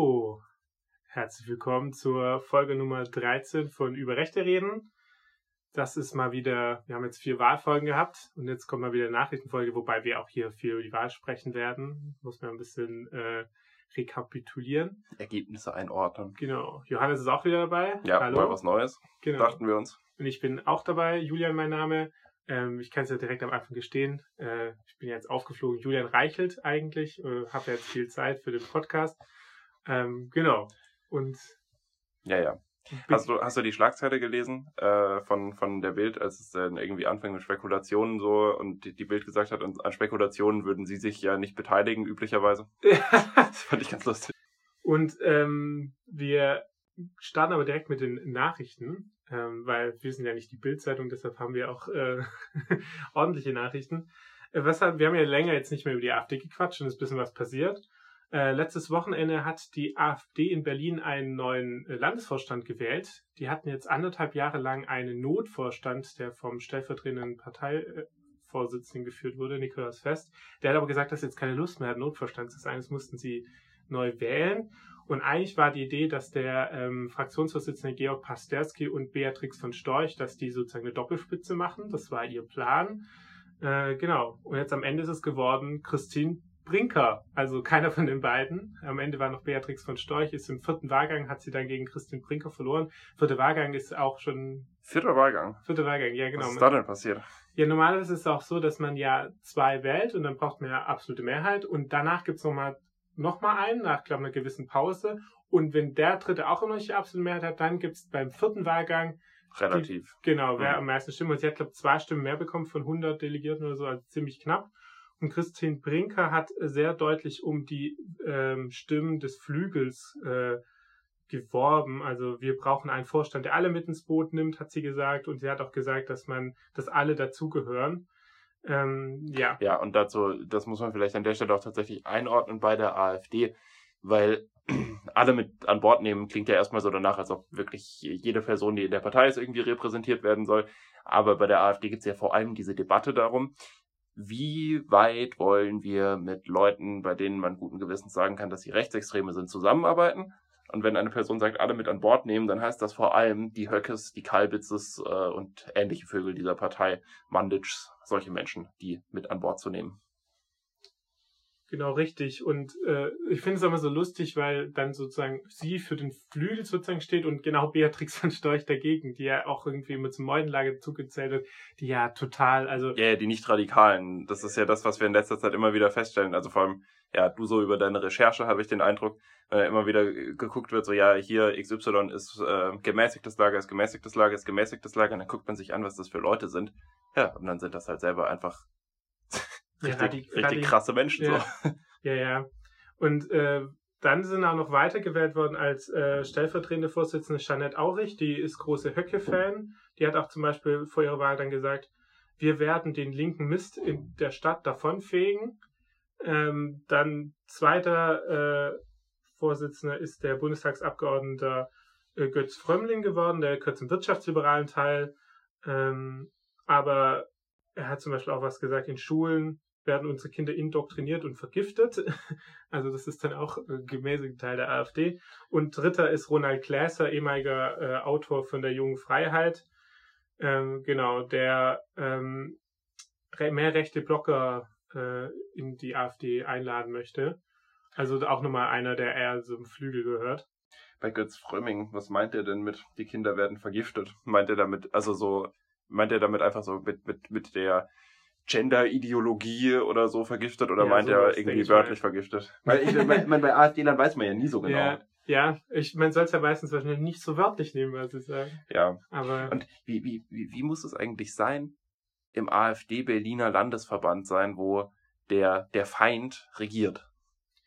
Hallo, herzlich willkommen zur Folge Nummer 13 von Über Rechte reden. Das ist mal wieder, wir haben jetzt vier Wahlfolgen gehabt und jetzt kommt mal wieder eine Nachrichtenfolge, wobei wir auch hier viel über die Wahl sprechen werden. Muss man ein bisschen äh, rekapitulieren. Ergebnisse einordnen. Genau. Johannes ist auch wieder dabei. Ja, Hallo. mal was Neues. Genau. Dachten wir uns. Und ich bin auch dabei. Julian, mein Name. Ähm, ich kann es ja direkt am Anfang gestehen. Äh, ich bin jetzt aufgeflogen. Julian Reichelt eigentlich. Äh, Habe jetzt viel Zeit für den Podcast. Ähm, genau. Und. Ja, ja. Hast du, hast du die Schlagzeile gelesen äh, von, von der Bild, als es dann irgendwie anfing mit Spekulationen so und die, die Bild gesagt hat, an Spekulationen würden sie sich ja nicht beteiligen, üblicherweise? das fand ich ganz lustig. Und ähm, wir starten aber direkt mit den Nachrichten, ähm, weil wir sind ja nicht die Bildzeitung, deshalb haben wir auch äh, ordentliche Nachrichten. Äh, was wir haben ja länger jetzt nicht mehr über die AfD gequatscht und es ist ein bisschen was passiert. Äh, letztes Wochenende hat die AfD in Berlin einen neuen äh, Landesvorstand gewählt. Die hatten jetzt anderthalb Jahre lang einen Notvorstand, der vom stellvertretenden Parteivorsitzenden geführt wurde, Nikolaus Fest. Der hat aber gesagt, dass jetzt keine Lust mehr hat, Notvorstand zu sein. Das mussten sie neu wählen. Und eigentlich war die Idee, dass der ähm, Fraktionsvorsitzende Georg Pasterski und Beatrix von Storch, dass die sozusagen eine Doppelspitze machen. Das war ihr Plan. Äh, genau. Und jetzt am Ende ist es geworden Christine Brinker, also keiner von den beiden. Am Ende war noch Beatrix von Storch, ist im vierten Wahlgang, hat sie dann gegen Christine Brinker verloren. Vierter Wahlgang ist auch schon. Vierter Wahlgang? Vierter Wahlgang, ja, genau. Was ist da denn passiert? Ja, normalerweise ist es auch so, dass man ja zwei wählt und dann braucht man ja absolute Mehrheit und danach gibt's nochmal noch mal einen, nach, glaube einer gewissen Pause. Und wenn der dritte auch immer noch die absolute Mehrheit hat, dann gibt's beim vierten Wahlgang Relativ. Die, genau, wer mhm. am meisten Stimmen. Und sie hat, glaube zwei Stimmen mehr bekommen von 100 Delegierten oder so, also ziemlich knapp. Und Christine Brinker hat sehr deutlich um die ähm, Stimmen des Flügels äh, geworben. Also wir brauchen einen Vorstand, der alle mit ins Boot nimmt, hat sie gesagt. Und sie hat auch gesagt, dass man, dass alle dazugehören. Ähm, ja. Ja, und dazu, das muss man vielleicht an der Stelle auch tatsächlich einordnen bei der AfD, weil alle mit an Bord nehmen klingt ja erstmal so danach, als ob wirklich jede Person, die in der Partei ist, irgendwie repräsentiert werden soll. Aber bei der AfD gibt es ja vor allem diese Debatte darum, wie weit wollen wir mit Leuten, bei denen man guten Gewissens sagen kann, dass sie Rechtsextreme sind, zusammenarbeiten? Und wenn eine Person sagt, alle mit an Bord nehmen, dann heißt das vor allem die Höckes, die Kalbitzes äh, und ähnliche Vögel dieser Partei, Manditschs, solche Menschen, die mit an Bord zu nehmen. Genau, richtig. Und äh, ich finde es immer so lustig, weil dann sozusagen sie für den Flügel sozusagen steht und genau Beatrix von Storch dagegen, die ja auch irgendwie immer zum Meudenlager zugezählt wird, die ja total, also. Ja, yeah, die nicht-radikalen. Das ist ja das, was wir in letzter Zeit immer wieder feststellen. Also vor allem, ja, du so über deine Recherche habe ich den Eindruck, äh, immer wieder geguckt wird, so ja, hier XY ist äh, gemäßigtes Lager, ist gemäßigtes Lager, ist gemäßigtes Lager, und dann guckt man sich an, was das für Leute sind. Ja, und dann sind das halt selber einfach richtig, ja, richtig krasse Menschen. Ja, so. ja. ja. Und äh, dann sind auch noch weitergewählt worden als äh, stellvertretende Vorsitzende Jeanette Aurich, die ist große Höcke-Fan. Die hat auch zum Beispiel vor ihrer Wahl dann gesagt, wir werden den linken Mist in der Stadt davonfegen. Ähm, dann zweiter äh, Vorsitzender ist der Bundestagsabgeordnete äh, Götz Frömmling geworden, der gehört zum wirtschaftsliberalen Teil. Ähm, aber er hat zum Beispiel auch was gesagt, in Schulen werden unsere Kinder indoktriniert und vergiftet. Also das ist dann auch äh, gemäßigt Teil der AfD. Und dritter ist Ronald Gläser, ehemaliger äh, Autor von der Jungen Freiheit. Ähm, genau, der ähm, mehr rechte Blocker äh, in die AfD einladen möchte. Also auch nochmal einer, der eher so im Flügel gehört. Bei Götz Frömming, was meint er denn mit, die Kinder werden vergiftet? Meint er damit, also so, meint er damit einfach so mit, mit, mit der Gender-Ideologie oder so vergiftet oder ja, meint er irgendwie wörtlich vergiftet? Weil ich meine, bei AfD dann weiß man ja nie so genau. Ja. Ja, ich, man soll es ja meistens wahrscheinlich nicht so wörtlich nehmen, was ich sage. Ja. Aber. Und wie, wie, wie, wie muss es eigentlich sein, im AfD-Berliner Landesverband sein, wo der, der Feind regiert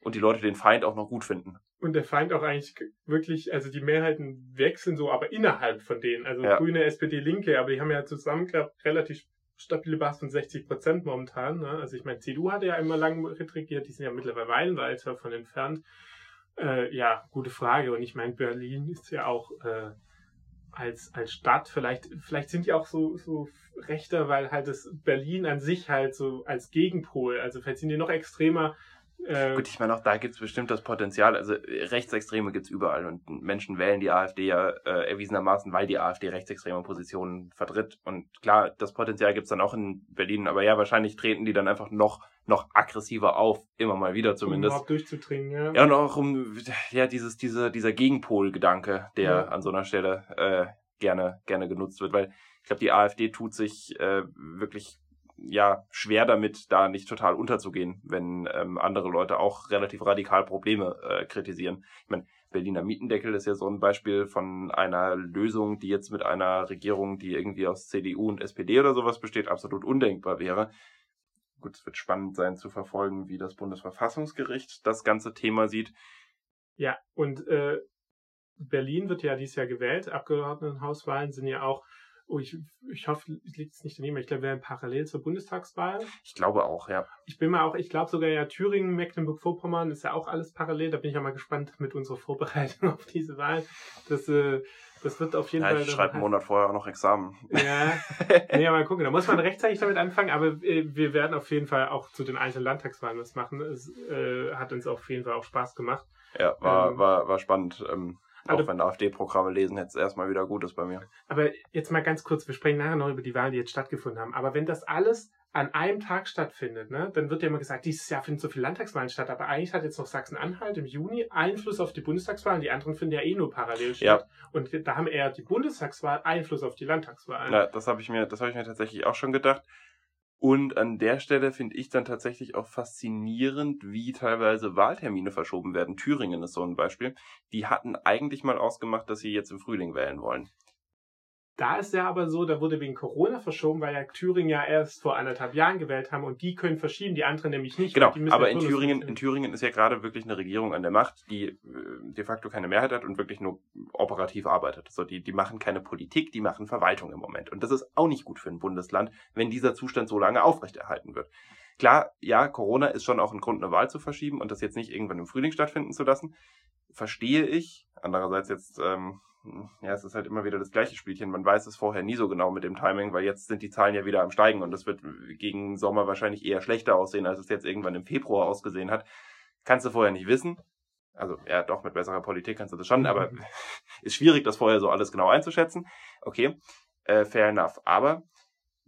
und die Leute den Feind auch noch gut finden? Und der Feind auch eigentlich wirklich, also die Mehrheiten wechseln so, aber innerhalb von denen. Also ja. Grüne, SPD, Linke, aber die haben ja zusammen relativ stabile Basis von 60 Prozent momentan. Ne? Also ich meine, CDU hatte ja immer lange regiert, die sind ja mittlerweile weit davon entfernt. Äh, ja, gute Frage. Und ich meine, Berlin ist ja auch äh, als, als Stadt, vielleicht, vielleicht sind die auch so, so rechter, weil halt das Berlin an sich halt so als Gegenpol, also vielleicht sind die noch extremer Äh, Gut, ich meine, auch da gibt es bestimmt das Potenzial. Also Rechtsextreme gibt es überall und Menschen wählen die AfD ja äh, erwiesenermaßen, weil die AfD rechtsextreme Positionen vertritt. Und klar, das Potenzial gibt es dann auch in Berlin, aber ja, wahrscheinlich treten die dann einfach noch, noch aggressiver auf, immer mal wieder um zumindest. überhaupt durchzudringen, ja. Ja, und auch um ja, dieses, diese, dieser Gegenpol-Gedanke, der Ja. an so einer Stelle äh, gerne, gerne genutzt wird, weil ich glaube, die AfD tut sich äh, wirklich ja schwer damit, da nicht total unterzugehen, wenn ähm, andere Leute auch relativ radikal Probleme äh, kritisieren. Ich meine, Berliner Mietendeckel ist ja so ein Beispiel von einer Lösung, die jetzt mit einer Regierung, die irgendwie aus CDU und SPD oder sowas besteht, absolut undenkbar wäre. Gut, es wird spannend sein zu verfolgen, wie das Bundesverfassungsgericht das ganze Thema sieht. Ja, und äh, Berlin wird ja dieses Jahr gewählt. Abgeordnetenhauswahlen sind ja auch, oh, ich, ich hoffe, es liegt es nicht daneben, ich glaube, wir werden parallel zur Bundestagswahl. Ich glaube auch, ja. Ich bin mal auch, ich glaube sogar ja Thüringen, Mecklenburg-Vorpommern ist ja auch alles parallel. Da bin ich ja mal gespannt mit unserer Vorbereitung auf diese Wahl. Das, äh, das wird auf jeden ja Fall. ich schreibe einen Monat vorher auch noch Examen. Ja, nee, mal gucken. Da muss man rechtzeitig damit anfangen, aber äh, wir werden auf jeden Fall auch zu den einzelnen Landtagswahlen was machen. Es äh, hat uns auf jeden Fall auch Spaß gemacht. Ja, war, Ähm, war, war spannend. Ähm, auch also- wenn AfD-Programme lesen, jetzt erstmal wieder gut ist bei mir. Aber jetzt mal ganz kurz, wir sprechen nachher noch über die Wahlen, die jetzt stattgefunden haben. Aber wenn das alles an einem Tag stattfindet, ne, dann wird ja immer gesagt, dieses Jahr finden so viele Landtagswahlen statt, aber eigentlich hat jetzt noch Sachsen-Anhalt im Juni Einfluss auf die Bundestagswahlen, die anderen finden ja eh nur parallel statt. Und da haben eher die Bundestagswahl Einfluss auf die Landtagswahlen. Ja, das habe ich mir, das habe ich mir tatsächlich auch schon gedacht. Und an der Stelle finde ich dann tatsächlich auch faszinierend, wie teilweise Wahltermine verschoben werden. Thüringen ist so ein Beispiel. Die hatten eigentlich mal ausgemacht, dass sie jetzt im Frühling wählen wollen. Da ist ja aber so, da wurde wegen Corona verschoben, weil ja Thüringen ja erst vor anderthalb Jahren gewählt haben und die können verschieben, die anderen nämlich nicht. Genau, aber in Thüringen, in Thüringen ist ja gerade wirklich eine Regierung an der Macht, die äh, de facto keine Mehrheit hat und wirklich nur operativ arbeitet. So, die, die machen keine Politik, die machen Verwaltung im Moment. Und das ist auch nicht gut für ein Bundesland, wenn dieser Zustand so lange aufrechterhalten wird. Klar, ja, Corona ist schon auch ein Grund, eine Wahl zu verschieben und das jetzt nicht irgendwann im Frühling stattfinden zu lassen. Verstehe ich. Andererseits jetzt, ähm, ja, es ist halt immer wieder das gleiche Spielchen. Man weiß es vorher nie so genau mit dem Timing, weil jetzt sind die Zahlen ja wieder am Steigen und das wird gegen Sommer wahrscheinlich eher schlechter aussehen, als es jetzt irgendwann im Februar ausgesehen hat. Kannst du vorher nicht wissen. Also, ja, doch, mit besserer Politik kannst du das schon, aber ist schwierig, das vorher so alles genau einzuschätzen. Okay, äh, fair enough. Aber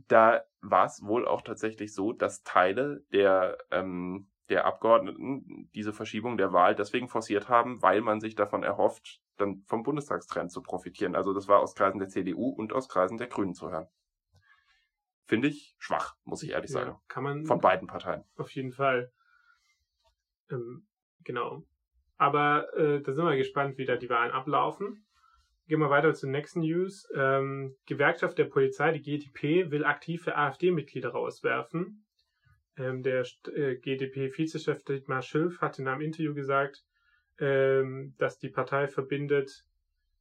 da war es wohl auch tatsächlich so, dass Teile der, ähm, der Abgeordneten diese Verschiebung der Wahl deswegen forciert haben, weil man sich davon erhofft, dann vom Bundestagstrend zu profitieren. Also das war aus Kreisen der CDU und aus Kreisen der Grünen zu hören. Finde ich schwach, muss ich ehrlich sagen. ja, kann man Von beiden Parteien. auf jeden Fall. Ähm, genau. Aber äh, da sind wir gespannt, wie da die Wahlen ablaufen. Gehen wir weiter zur nächsten News. Ähm, Gewerkschaft der Polizei, die GDP, will aktive AfD-Mitglieder rauswerfen. Ähm, der äh, GDP-Vizechef Dietmar Schilf hat in einem Interview gesagt, ähm, dass die Partei verbindet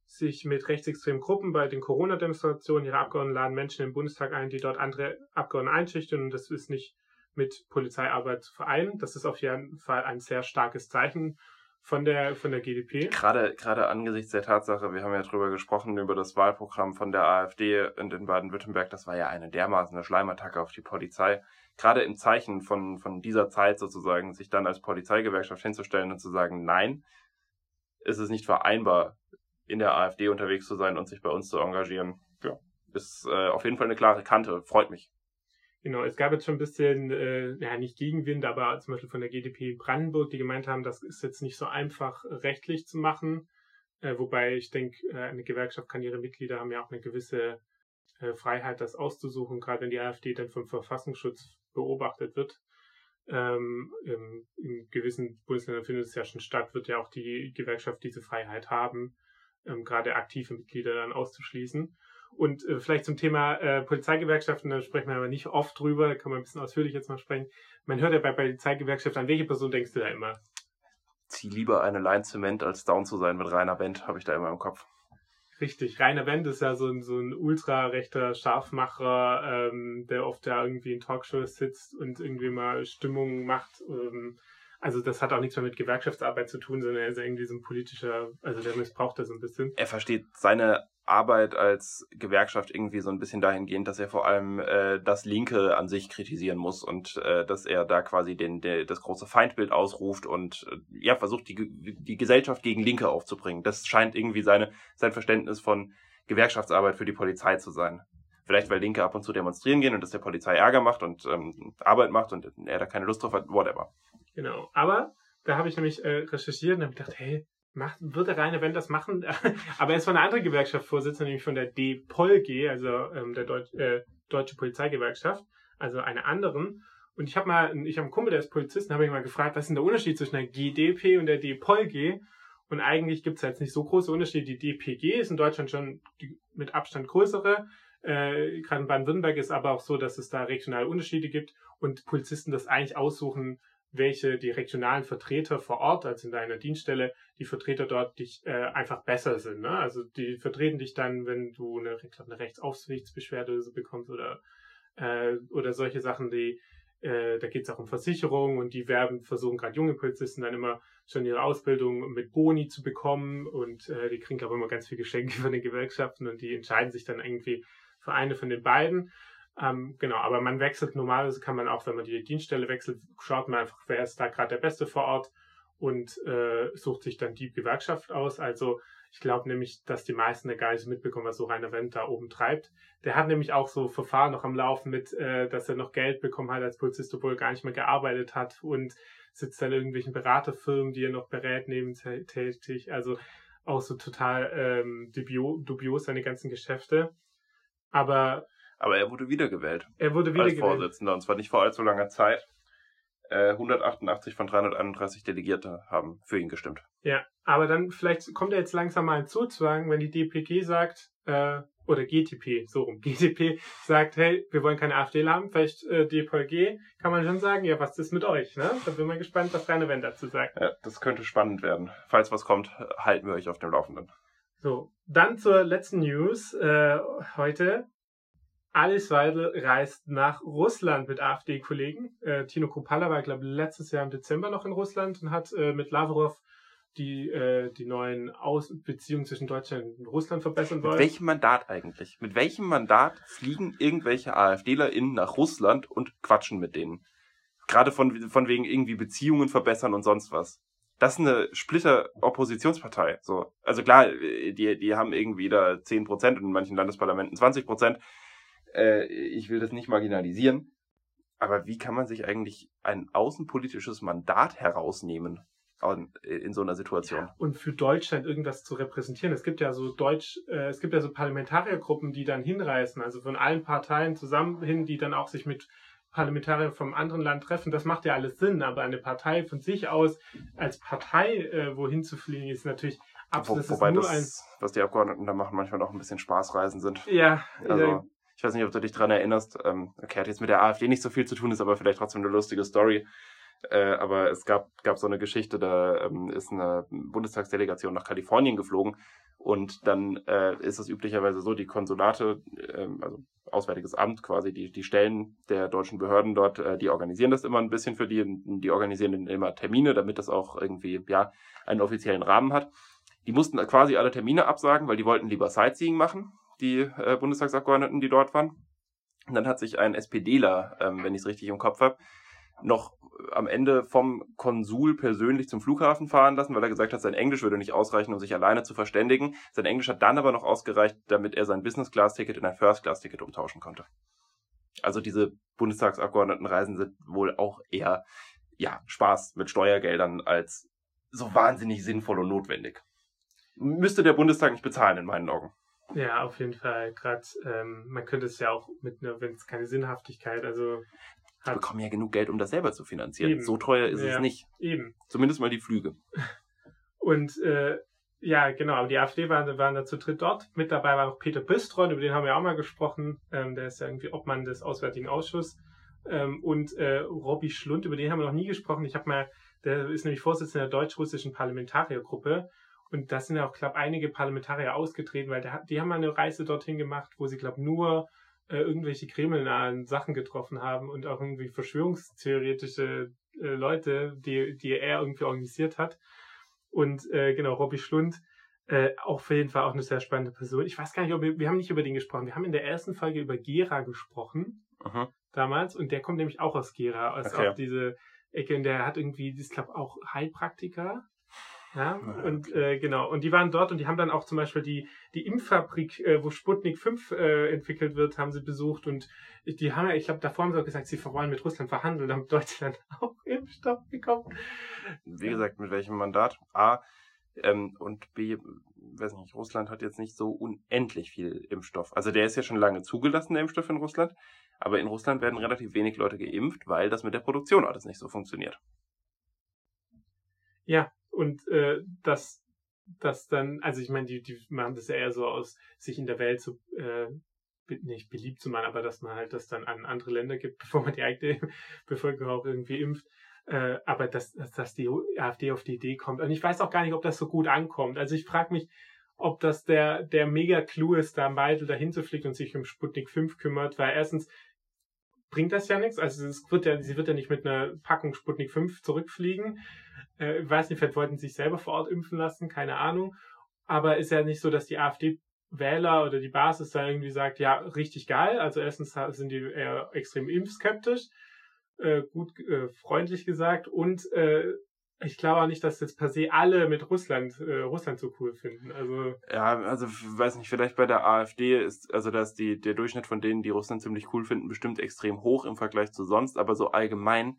sich mit rechtsextremen Gruppen bei den Corona-Demonstrationen. Ihre Abgeordneten laden Menschen im Bundestag ein, die dort andere Abgeordnete einschüchtern. Und das ist nicht mit Polizeiarbeit zu vereinen. Das ist auf jeden Fall ein sehr starkes Zeichen von der, von der GDP. Gerade, gerade angesichts der Tatsache, wir haben ja drüber gesprochen, über das Wahlprogramm von der AfD und in Baden-Württemberg, das war ja eine dermaßen eine Schleimattacke auf die Polizei. Gerade im Zeichen von, von dieser Zeit sozusagen, sich dann als Polizeigewerkschaft hinzustellen und zu sagen, nein, ist es nicht vereinbar, in der AfD unterwegs zu sein und sich bei uns zu engagieren. Ja, ist äh, auf jeden Fall eine klare Kante, freut mich. Genau, es gab jetzt schon ein bisschen, äh, ja, nicht Gegenwind, aber zum Beispiel von der GDP Brandenburg, die gemeint haben, das ist jetzt nicht so einfach äh, rechtlich zu machen. Äh, wobei ich denke, äh, eine Gewerkschaft kann ihre Mitglieder haben ja auch eine gewisse äh, Freiheit, das auszusuchen, gerade wenn die AfD dann vom Verfassungsschutz beobachtet wird. Ähm, im, in gewissen Bundesländern findet es ja schon statt, wird ja auch die Gewerkschaft diese Freiheit haben, ähm, gerade aktive Mitglieder dann auszuschließen. Und äh, vielleicht zum Thema äh, Polizeigewerkschaften, da sprechen wir aber nicht oft drüber, da kann man ein bisschen ausführlich jetzt mal sprechen. Man hört ja bei Polizeigewerkschaften, an welche Person denkst du da immer? Zieh lieber eine Line Zement, als down zu sein mit Rainer Bent, habe ich da immer im Kopf. Richtig, Rainer Wendt ist ja so ein, so ein ultra-rechter Scharfmacher, ähm, der oft da irgendwie in Talkshows sitzt und irgendwie mal Stimmung macht. Ähm, Also das hat auch nichts mehr mit Gewerkschaftsarbeit zu tun, sondern er ist irgendwie so ein politischer, also der missbraucht das ein bisschen. Er versteht seine Arbeit als Gewerkschaft irgendwie so ein bisschen dahingehend, dass er vor allem äh, das Linke an sich kritisieren muss und äh, dass er da quasi den, der, das große Feindbild ausruft und äh, ja versucht die, die Gesellschaft gegen Linke aufzubringen. Das scheint irgendwie seine sein Verständnis von Gewerkschaftsarbeit für die Polizei zu sein. Vielleicht weil Linke ab und zu demonstrieren gehen und das der Polizei Ärger macht und ähm, Arbeit macht und er da keine Lust drauf hat, whatever. Genau. Aber da habe ich nämlich äh, recherchiert und habe gedacht, hey, macht, wird der Rainer Wendt das machen? Aber er ist von einer anderen Gewerkschaft Vorsitzender, nämlich von der DPOLG, also ähm, der Deut äh, Deutsche Polizeigewerkschaft, also einer anderen. Und ich habe mal, ich habe einen Kumpel, der ist Polizist, habe ich mal gefragt, was ist denn der Unterschied zwischen der GDP und der DPOLG? Und eigentlich gibt es jetzt nicht so große Unterschiede. Die DPG ist in Deutschland schon die mit Abstand größere. Äh, Gerade in Baden-Württemberg ist aber auch so, dass es da regionale Unterschiede gibt und Polizisten das eigentlich aussuchen, welche die regionalen Vertreter vor Ort, also in deiner Dienststelle, die Vertreter dort dich äh, einfach besser sind. Ne? Also die vertreten dich dann, wenn du eine, glaub, eine Rechtsaufsichtsbeschwerde bekommst oder, äh, oder solche Sachen, die äh, da geht es auch um Versicherungen und die werden versuchen gerade junge Polizisten dann immer schon ihre Ausbildung mit Boni zu bekommen und äh, die kriegen aber immer ganz viel Geschenke von den Gewerkschaften und die entscheiden sich dann irgendwie für eine von den beiden. Ähm, genau, aber man wechselt normalerweise kann man auch, wenn man die Dienststelle wechselt, schaut man einfach, wer ist da gerade der Beste vor Ort und äh, sucht sich dann die Gewerkschaft aus. Also ich glaube nämlich, dass die meisten gar nicht mitbekommen, was so Rainer Wendt da oben treibt. Der hat nämlich auch so Verfahren noch am Laufen mit, äh, dass er noch Geld bekommen hat als Polizist, obwohl er gar nicht mehr gearbeitet hat und sitzt dann in irgendwelchen Beraterfirmen, die er noch berät, neben tätig. Also auch so total ähm, dubios seine ganzen Geschäfte. Aber aber er wurde wiedergewählt. Er wurde wiedergewählt. Als Vorsitzender, und zwar nicht vor allzu langer Zeit. 188 äh, von 331 Delegierte haben für ihn gestimmt. Ja, aber dann vielleicht kommt er jetzt langsam mal ein Zuzwang, wenn die DPG sagt, äh, oder GTP, so rum, GTP sagt, hey, wir wollen keine AfD haben, vielleicht äh, DPG, kann man schon sagen, ja, was ist mit euch, ne? Da bin mal gespannt, was Rainer Wendt dazu sagt. Ja, das könnte spannend werden. Falls was kommt, halten wir euch auf dem Laufenden. So, dann zur letzten News äh, heute. Alice Weidel reist nach Russland mit AfD-Kollegen. Äh, Tino Kropalla war, glaube ich, letztes Jahr im Dezember noch in Russland und hat äh, mit Lavrov die, äh, die neuen Aus Beziehungen zwischen Deutschland und Russland verbessern wollen. Mit welchem Mandat eigentlich? Mit welchem Mandat fliegen irgendwelche AfDlerInnen nach Russland und quatschen mit denen? Gerade von, von wegen irgendwie Beziehungen verbessern und sonst was. Das ist eine Splitter-Oppositionspartei. So. Also klar, die, die haben irgendwie da 10% und in manchen Landesparlamenten 20% äh, ich will das nicht marginalisieren, aber wie kann man sich eigentlich ein außenpolitisches Mandat herausnehmen in so einer Situation? Und für Deutschland irgendwas zu repräsentieren. Es gibt ja so Deutsch, äh, es gibt ja so Parlamentariergruppen, die dann hinreißen, also von allen Parteien zusammen hin, die dann auch sich mit Parlamentarier vom anderen Land treffen, das macht ja alles Sinn, aber eine Partei von sich aus als Partei äh, wohin zu fliegen, ist natürlich absolut. Wo, wobei das, was die Abgeordneten da machen, manchmal auch ein bisschen Spaßreisen sind. Ja, also ich weiß nicht, ob du dich dran erinnerst. Ähm, okay, hat jetzt mit der AfD nicht so viel zu tun, ist aber vielleicht trotzdem eine lustige Story. Äh, aber es gab, gab so eine Geschichte, da ähm, ist eine Bundestagsdelegation nach Kalifornien geflogen und dann äh, ist es üblicherweise so, die Konsulate, äh, also Auswärtiges Amt quasi, die, die Stellen der deutschen Behörden dort, äh, die organisieren das immer ein bisschen für die, die organisieren immer Termine, damit das auch irgendwie, ja, einen offiziellen Rahmen hat. Die mussten quasi alle Termine absagen, weil die wollten lieber Sightseeing machen die äh, Bundestagsabgeordneten, die dort waren. Und dann hat sich ein SPDler, ähm, wenn ich es richtig im Kopf habe, noch am Ende vom Konsul persönlich zum Flughafen fahren lassen, weil er gesagt hat, sein Englisch würde nicht ausreichen, um sich alleine zu verständigen. Sein Englisch hat dann aber noch ausgereicht, damit er sein Business-Class-Ticket in ein First-Class-Ticket umtauschen konnte. Also diese Bundestagsabgeordnetenreisen sind wohl auch eher ja, Spaß mit Steuergeldern als so wahnsinnig sinnvoll und notwendig. Müsste der Bundestag nicht bezahlen, in meinen Augen. Ja, auf jeden Fall. Gerade ähm, man könnte es ja auch mit einer, wenn es keine Sinnhaftigkeit, also die bekommen ja genug Geld, um das selber zu finanzieren. Eben. So teuer ist ja, es nicht. Eben. Zumindest mal die Flüge. Und äh, ja, genau, aber die AfD waren, waren da zu dritt dort. Mit dabei war noch Peter Bistron, über den haben wir auch mal gesprochen. Ähm, der ist ja irgendwie Obmann des Auswärtigen Ausschusses. Ähm, und äh, Robby Schlund, über den haben wir noch nie gesprochen. Ich habe mal, der ist nämlich Vorsitzender der deutsch-russischen Parlamentariergruppe. Und da sind ja auch, glaube einige Parlamentarier ausgetreten, weil der, die haben mal eine Reise dorthin gemacht, wo sie, glaube äh, irgendwelche kremlnahen Sachen getroffen haben und auch irgendwie verschwörungstheoretische äh, Leute, die, die er irgendwie organisiert hat. Und äh, genau, Robbie Schlund, äh, auch auf jeden Fall auch eine sehr spannende Person. Ich weiß gar nicht, ob wir, wir haben nicht über den gesprochen. Wir haben in der ersten Folge über Gera gesprochen, Mhm. damals. Und der kommt nämlich auch aus Gera, aus Okay. auch diese Ecke. Und der hat irgendwie, ich glaube, auch Heilpraktiker. Ja, und äh, genau, und die waren dort und die haben dann auch zum Beispiel die, die Impffabrik, äh, wo Sputnik 5 äh, entwickelt wird, haben sie besucht und die haben ja, ich glaube, davor haben sie auch gesagt, sie wollen mit Russland verhandeln, damit Deutschland auch Impfstoff bekommt. Wie gesagt, mit welchem Mandat? A. Ähm, und B, weiß nicht, Russland hat jetzt nicht so unendlich viel Impfstoff. Also der ist ja schon lange zugelassen, der Impfstoff in Russland. Aber in Russland werden relativ wenig Leute geimpft, weil das mit der Produktion alles nicht so funktioniert. Ja, und äh, das, das dann, also ich meine, die, die machen das ja eher so aus, sich in der Welt so äh, nicht beliebt zu machen, aber dass man halt das dann an andere Länder gibt, bevor man die eigene Bevölkerung auch irgendwie impft. Äh, aber dass, dass, dass die AfD auf die Idee kommt. Und ich weiß auch gar nicht, ob das so gut ankommt. Also ich frage mich, ob das der, der Mega-Clou ist, da Meidel dahin zu fliegen und sich um Sputnik 5 kümmert, weil erstens bringt das ja nichts. Also es wird ja, sie wird ja nicht mit einer Packung Sputnik 5 zurückfliegen. Äh, ich weiß nicht, vielleicht wollten sie sich selber vor Ort impfen lassen, keine Ahnung. Aber ist ja nicht so, dass die AfD-Wähler oder die Basis da irgendwie sagt, ja, richtig geil. Also erstens sind die eher extrem impfskeptisch, äh, gut äh, freundlich gesagt. Und äh, ich glaube auch nicht, dass jetzt per se alle mit Russland, äh, Russland so cool finden. Also Ja, also weiß nicht, vielleicht bei der AfD ist, also da ist die, der Durchschnitt von denen, die Russland ziemlich cool finden, bestimmt extrem hoch im Vergleich zu sonst, aber so allgemein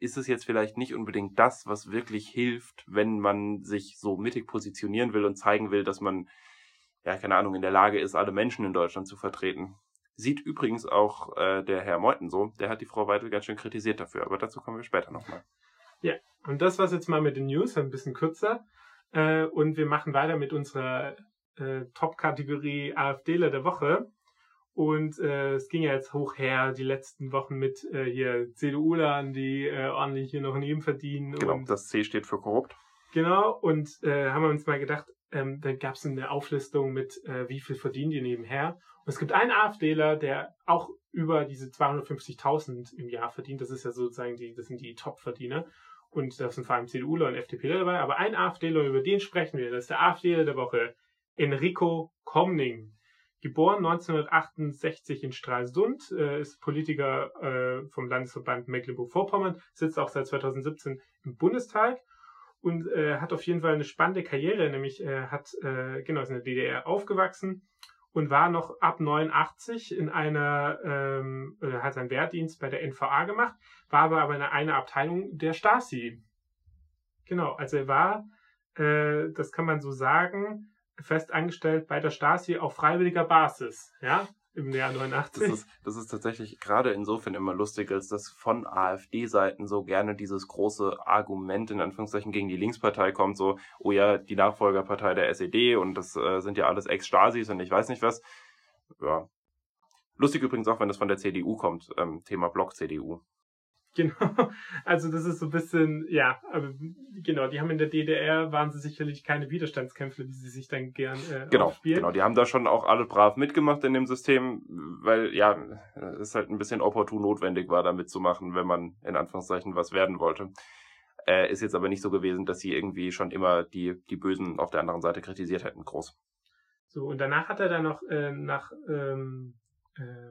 ist es jetzt vielleicht nicht unbedingt das, was wirklich hilft, wenn man sich so mittig positionieren will und zeigen will, dass man, ja, keine Ahnung, in der Lage ist, alle Menschen in Deutschland zu vertreten. Sieht übrigens auch äh, der Herr Meuthen so, der hat die Frau Weidel ganz schön kritisiert dafür, aber dazu kommen wir später nochmal. Und das war's jetzt mal mit den News, ein bisschen kürzer. Äh, und wir machen weiter mit unserer äh, Top-Kategorie AfDler der Woche. Und äh, es ging ja jetzt hoch her die letzten Wochen mit äh, hier CDU-Lern, die äh, ordentlich hier noch ein Leben verdienen. Genau, Und, das C steht für korrupt. genau, und äh, haben wir uns mal gedacht, ähm, dann gab es eine Auflistung mit, äh, wie viel verdienen die nebenher. Und es gibt einen AfDler, der auch über diese 250.000 im Jahr verdient. Das ist ja sozusagen die, das sind die Top-Verdiener. Und da sind vor allem CDUler und FDPler dabei. Aber ein AfDler, über den sprechen wir. Das ist der AfDler der Woche. Enrico Komning. Geboren 1968 in Stralsund, äh, ist Politiker äh, vom Landesverband Mecklenburg-Vorpommern, sitzt auch seit 2017 im Bundestag und äh, hat auf jeden Fall eine spannende Karriere, nämlich er hat äh, genau ist in der DDR aufgewachsen und war noch ab 89 in einer ähm, oder hat seinen Wehrdienst bei der NVA gemacht, war aber aber in einer Abteilung der Stasi. Genau, also er war, äh, das kann man so sagen, fest angestellt bei der Stasi auf freiwilliger Basis, ja, im Jahr 89. Das ist, das ist tatsächlich gerade insofern immer lustig, als dass von AfD-Seiten so gerne dieses große Argument in Anführungszeichen gegen die Linkspartei kommt, so, oh ja, die Nachfolgerpartei der SED und das äh, sind ja alles Ex-Stasis und ich weiß nicht was. Ja. Lustig übrigens auch, wenn das von der CDU kommt, ähm, Thema Block-CDU. Genau, also das ist so ein bisschen, ja, aber genau, die haben in der DDR, waren sie sicherlich keine Widerstandskämpfer, wie sie sich dann gern äh, Genau, aufspielen. genau, die haben da schon auch alle brav mitgemacht in dem System, weil ja, es halt ein bisschen opportun notwendig war, da mitzumachen, wenn man in Anführungszeichen was werden wollte. Äh, ist jetzt aber nicht so gewesen, dass sie irgendwie schon immer die, die Bösen auf der anderen Seite kritisiert hätten, groß. So, und danach hat er dann noch äh, nach, ähm, äh,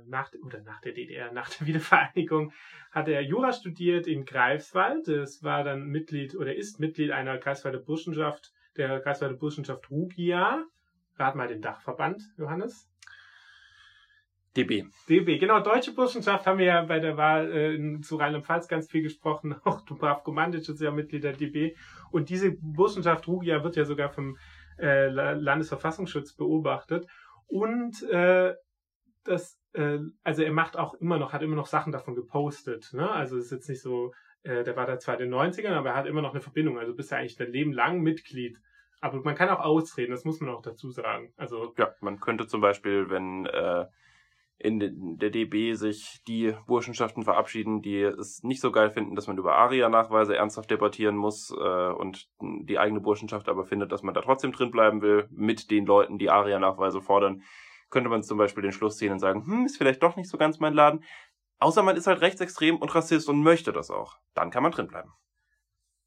nach, oder nach der DDR, nach der Wiedervereinigung, hat er Jura studiert in Greifswald. Es war dann Mitglied oder ist Mitglied einer Greifswalder Burschenschaft, der Greifswalder Burschenschaft Rugia. Rat mal den Dachverband, Johannes. DB. DB, genau, Deutsche Burschenschaft haben wir ja bei der Wahl äh, zu Rheinland-Pfalz ganz viel gesprochen. Auch Dubravko Mandic ist ja Mitglied der DB. Und diese Burschenschaft Rugia wird ja sogar vom äh, La- Landesverfassungsschutz beobachtet. Und äh, das, äh, also er macht auch immer noch, hat immer noch Sachen davon gepostet. Ne? Also es ist jetzt nicht so, äh, der war da zwar in den 90ern, aber er hat immer noch eine Verbindung. Also bist ja eigentlich dein Leben lang Mitglied. Aber man kann auch ausreden, das muss man auch dazu sagen. Also Ja, man könnte zum Beispiel, wenn äh, in de- der DB sich die Burschenschaften verabschieden, die es nicht so geil finden, dass man über ARIA-Nachweise ernsthaft debattieren muss äh, und die eigene Burschenschaft aber findet, dass man da trotzdem drin bleiben will, mit den Leuten, die ARIA-Nachweise fordern, könnte man zum Beispiel den Schluss ziehen und sagen, hm, ist vielleicht doch nicht so ganz mein Laden, Außer man ist halt rechtsextrem und Rassist und möchte das auch. Dann kann man drinbleiben.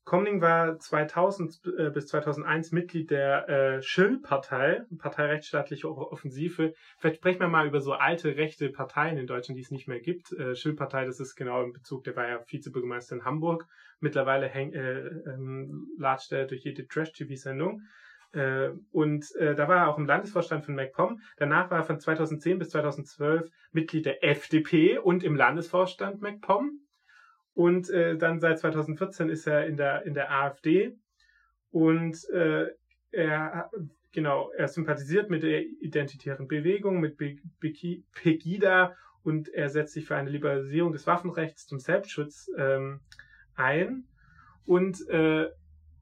Comning war 2000 äh, bis 2001 Mitglied der äh, Schill-Partei, Partei Rechtsstaatliche Offensive. Vielleicht sprechen wir mal über so alte rechte Parteien in Deutschland, die es nicht mehr gibt. Äh, Schill-Partei, das ist genau im Bezug, der war ja Vizebürgermeister in Hamburg. Mittlerweile häng, äh, ähm, latscht er durch jede Trash-TV-Sendung. Äh, und äh, da war er auch im Landesvorstand von MacPom. Danach war er von 2010 bis 2012 Mitglied der FDP und im Landesvorstand MacPom. Und äh, dann seit 2014 ist er in der, in der AfD. Und äh, er, genau, er sympathisiert mit der identitären Bewegung, mit Be Be Pegida und er setzt sich für eine Liberalisierung des Waffenrechts zum Selbstschutz ähm, ein. Und äh,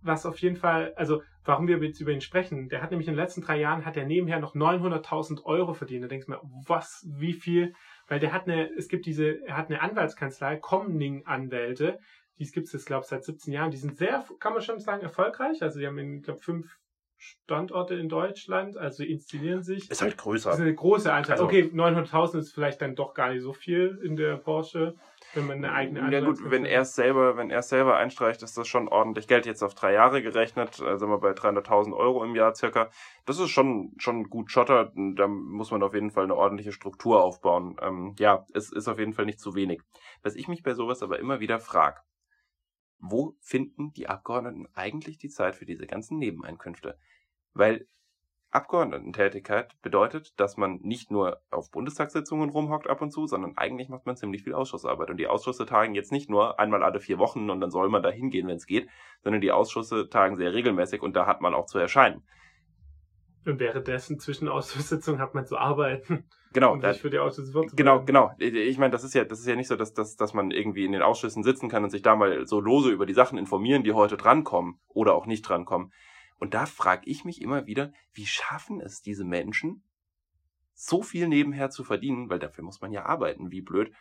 was auf jeden Fall, also warum wir jetzt über ihn sprechen, der hat nämlich in den letzten drei Jahren, hat er nebenher noch 900.000 Euro verdient. Da denkst du mir, was, wie viel? Weil der hat eine, es gibt diese, er hat eine Anwaltskanzlei, Comning Anwälte, die gibt es jetzt, glaube ich, seit 17 Jahren. Die sind sehr, kann man schon sagen, erfolgreich. Also die haben, in, glaube fünf Standorte in Deutschland, also inszenieren sich. Ist halt größer. Das ist eine große Anzahl. Also, okay, 900.000 ist vielleicht dann doch gar nicht so viel in der Branche wenn man eine eigene Ja gut, wenn er es selber, wenn er selber einstreicht, ist das schon ordentlich Geld. Jetzt auf drei Jahre gerechnet, äh, sind wir bei 300.000 Euro im Jahr circa. Das ist schon schon gut Schotter. Da muss man auf jeden Fall eine ordentliche Struktur aufbauen. Ähm, ja, es ist auf jeden Fall nicht zu wenig. Was ich mich bei sowas aber immer wieder frage, wo finden die Abgeordneten eigentlich die Zeit für diese ganzen Nebeneinkünfte? Weil Abgeordnetentätigkeit bedeutet, dass man nicht nur auf Bundestagssitzungen rumhockt ab und zu, sondern eigentlich macht man ziemlich viel Ausschussarbeit. Und die Ausschüsse tagen jetzt nicht nur einmal alle vier Wochen und dann soll man da hingehen, wenn es geht, sondern die Ausschüsse tagen sehr regelmäßig und da hat man auch zu erscheinen. Und währenddessen zwischen Ausschusssitzungen hat man zu arbeiten. Genau. Um sich für die Ausschüsse Genau, genau. Ich meine, das ist ja, das ist ja nicht so, dass, dass, dass man irgendwie in den Ausschüssen sitzen kann und sich da mal so lose über die Sachen informieren, die heute drankommen oder auch nicht drankommen und da frage ich mich immer wieder, wie schaffen es diese Menschen, so viel nebenher zu verdienen, weil dafür muss man ja arbeiten, wie blöd,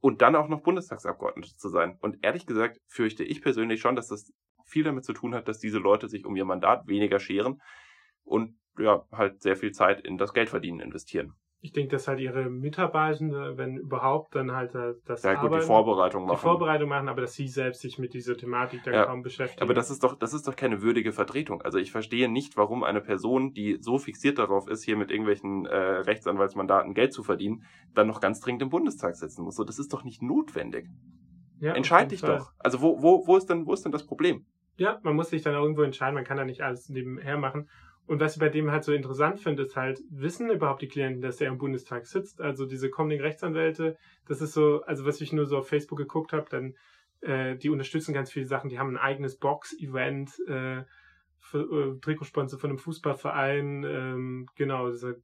und dann auch noch Bundestagsabgeordnete zu sein. Und ehrlich gesagt fürchte ich persönlich schon, dass das viel damit zu tun hat, dass diese Leute sich um ihr Mandat weniger scheren und ja, halt sehr viel Zeit in das Geldverdienen investieren ich denke, dass halt ihre Mitarbeitenden, wenn überhaupt, dann halt äh, das ja, gut, die Vorbereitung machen. Die Vorbereitung machen, aber dass sie selbst sich mit dieser Thematik dann ja, kaum beschäftigen. Aber das ist doch, das ist doch keine würdige Vertretung. Also ich verstehe nicht, warum eine Person, die so fixiert darauf ist, hier mit irgendwelchen äh, Rechtsanwaltsmandaten Geld zu verdienen, dann noch ganz dringend im Bundestag sitzen muss. So, das ist doch nicht notwendig. Ja, Entscheid dich Fall. doch. Also wo, wo, wo ist denn, wo ist denn das Problem? Ja, man muss sich dann irgendwo entscheiden, man kann da nicht alles nebenher machen. Und was ich bei dem halt so interessant finde, ist halt, wissen überhaupt die Klienten, dass er im Bundestag sitzt? Also diese kommenden Rechtsanwälte, das ist so, also was ich nur so auf Facebook geguckt habe, dann äh, die unterstützen ganz viele Sachen, die haben ein eigenes Box-Event, äh, äh, Trikotsponsor von einem Fußballverein, ähm, genau, diese,